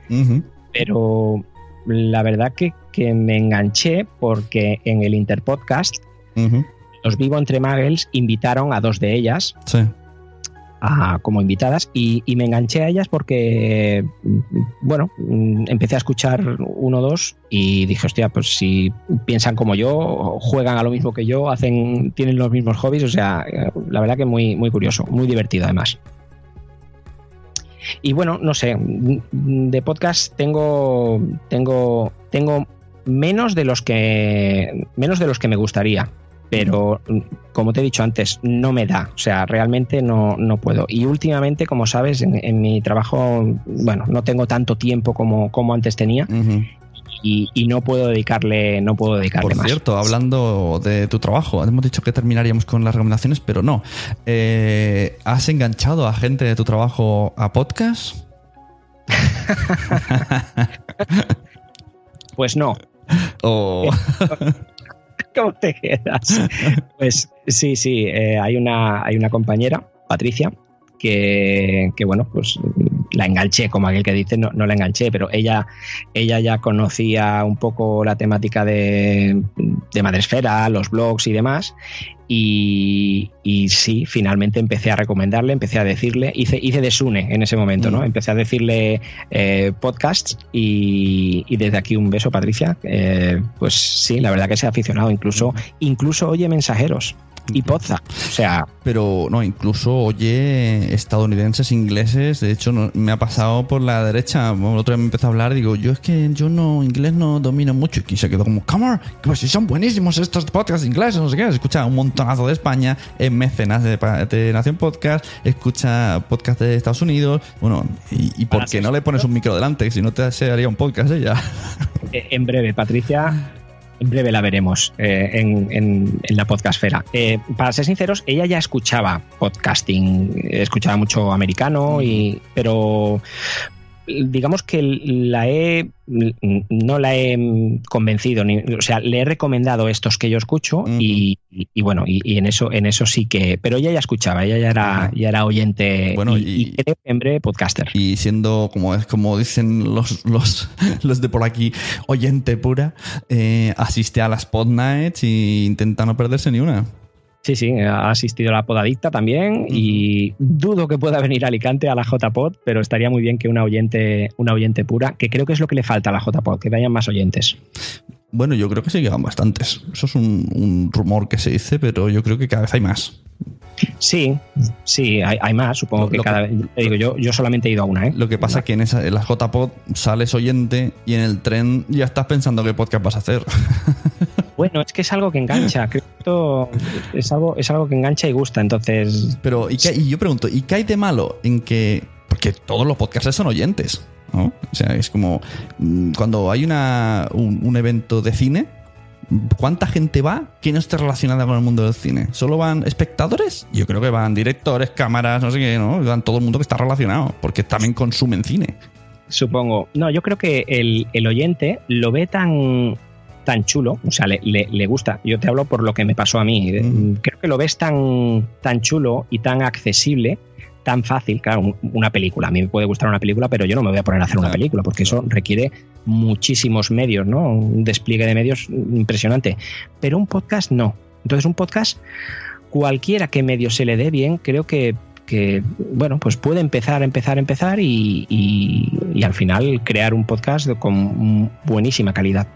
Pero la verdad que, que me enganché porque en el Interpodcast, los Vivo Entre Muggles invitaron a dos de ellas Sí. a- como invitadas y, y me enganché a ellas porque, mm, bueno, mm, empecé a escuchar uno o dos y dije, hostia, pues si piensan como yo, juegan a lo mismo que yo, hacen, tienen los mismos hobbies, o sea, eh, la verdad que muy, muy curioso, muy divertido además. Y bueno, no sé, de podcast tengo, tengo, tengo menos de los que, menos de los que me gustaría pero como te he dicho antes, no me da, o sea, realmente no, no puedo. Y últimamente, como sabes, en, mi trabajo, bueno, no tengo tanto tiempo como, como antes tenía. Y, y no puedo dedicarle, no puedo dedicarle Por más. cierto, hablando de tu trabajo, hemos dicho que terminaríamos con las recomendaciones, pero no. Eh, ¿Has enganchado a gente de tu trabajo a podcast? <laughs> Pues no. <laughs> O... <laughs> ¿Cómo te quedas? Pues sí, sí, eh, hay, una, hay una compañera, Patricia, que, que, bueno, pues la enganché, como aquel que dice, no, no la enganché, pero ella, ella ya conocía un poco la temática de, de Madresfera, los blogs y demás. Y, y sí, finalmente empecé a recomendarle, empecé a decirle, hice, hice de Sune en ese momento, ¿no? Mm. Empecé a decirle eh, podcasts y, y desde aquí un beso, Patricia. Eh, pues sí, la verdad que se ha aficionado, incluso, incluso oye mensajeros y Poza. O sea, Pero no, incluso oye estadounidenses, ingleses. De hecho, no- me ha pasado por la derecha. Otro día me empezó a hablar. Digo, yo es que yo no, inglés no domino mucho. Y se quedó como, come pues si son buenísimos estos podcasts ingleses, no sé qué. Escucha un montonazo de España, es mecenas de, de Nación Podcast, escucha podcast de Estados Unidos. Bueno, y, y por qué no le pones un micro delante? Si no te haría un podcast ella. eh, en breve, Patricia. En breve la veremos eh, en, en- en la podcastfera. Eh, para ser sinceros, ella ya escuchaba podcasting, escuchaba mucho americano, y, pero digamos que la he no la he convencido ni, o sea le he recomendado estos que yo escucho y, y- y bueno y, y en eso en eso sí que pero ella ya escuchaba ella ya era ya era oyente Bueno, y, y- y creo que en breve podcaster. Y siendo, como, es como dicen los, los, <laughs> los de por aquí, oyente pura, eh, asiste a las pod nights e intenta no perderse ni una. Sí, sí, ha asistido a la podadicta también y dudo que pueda venir a Alicante a la JPod, pero estaría muy bien que una oyente, una oyente pura, que creo que es lo que le falta a la JPod, que vayan más oyentes. Bueno, yo creo que sí quedan bastantes. Eso es un, un rumor que se dice, pero yo creo que cada vez hay más. Sí, sí, hay, hay más, supongo que cada vez. digo, yo, yo solamente he ido a una, ¿eh? Lo que pasa es que en, esa, en la JPod sales oyente y en el tren ya estás pensando qué podcast vas a hacer. <laughs> Bueno, es que es algo que engancha, <gasps> creo que esto es algo, es algo que engancha y gusta, entonces. Pero, ¿y, qué- y yo pregunto, ¿y qué hay de malo en que.? Porque todos los podcasts son oyentes, ¿no? O sea, es como. mm, Cuando hay una, un, un evento de cine, ¿cuánta gente va que no esté relacionada con el mundo del cine? ¿Solo van espectadores? Yo creo que van directores, cámaras, no sé qué, ¿no? Van todo el mundo que está relacionado, porque también consumen cine. Supongo. No, yo creo que el, el oyente lo ve tan, tan chulo, o sea, le, le- le gusta. Yo te hablo por lo que me pasó a mí. Mm. Creo que lo ves tan, tan chulo y tan accesible tan fácil, claro, una película. A mí me puede gustar una película, pero yo no me voy a poner a hacer una película, porque eso requiere muchísimos medios, ¿no? Un despliegue de medios impresionante. Pero un podcast no. Entonces, un podcast, cualquiera que medio se le dé bien, creo que, que bueno, pues puede empezar, empezar, empezar y, y, al final crear un podcast con buenísima calidad.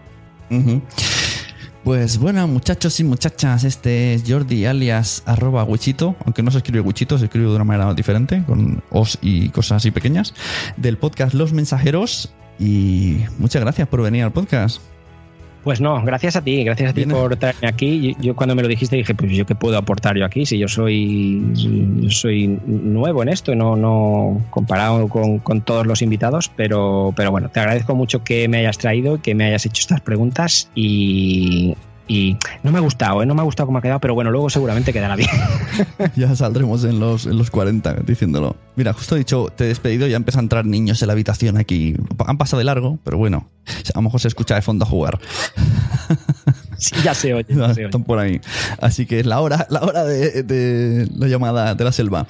Pues bueno, muchachos y muchachas, este es Jordi alias arroba Wichito, aunque no se escribe Wichito, se escribe de una manera diferente, con os y cosas así pequeñas, del podcast Los Mensajeros. Y muchas gracias por venir al podcast. Pues no, gracias a ti, gracias a ti por traerme aquí. Yo, cuando me lo dijiste dije, pues yo qué puedo aportar yo aquí si yo soy soy nuevo en esto, no no comparado con, con, todos los invitados, pero pero bueno, te agradezco mucho que me hayas traído, que me hayas hecho estas preguntas y y no me ha gustado, ¿eh? no me ha gustado cómo ha quedado, pero bueno, luego seguramente quedará bien. <laughs> ya saldremos en los, en los 40 diciéndolo. Mira, justo he dicho, te he despedido, ya empiezan a entrar niños en la habitación aquí. Han pasado de largo, pero bueno, a lo mejor se escucha de fondo a jugar. <laughs> Sí, ya se oye. Están por ahí. Así que es la hora, la hora de, de, la llamada de la selva.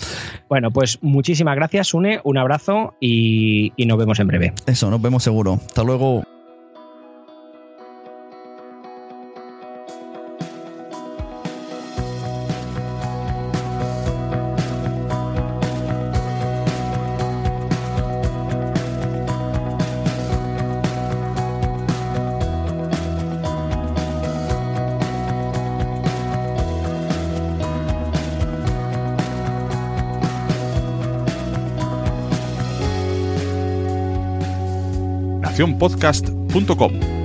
Bueno, pues muchísimas gracias, Une, un abrazo y, y nos vemos en breve. Eso, nos vemos seguro. Hasta luego. podcast.com.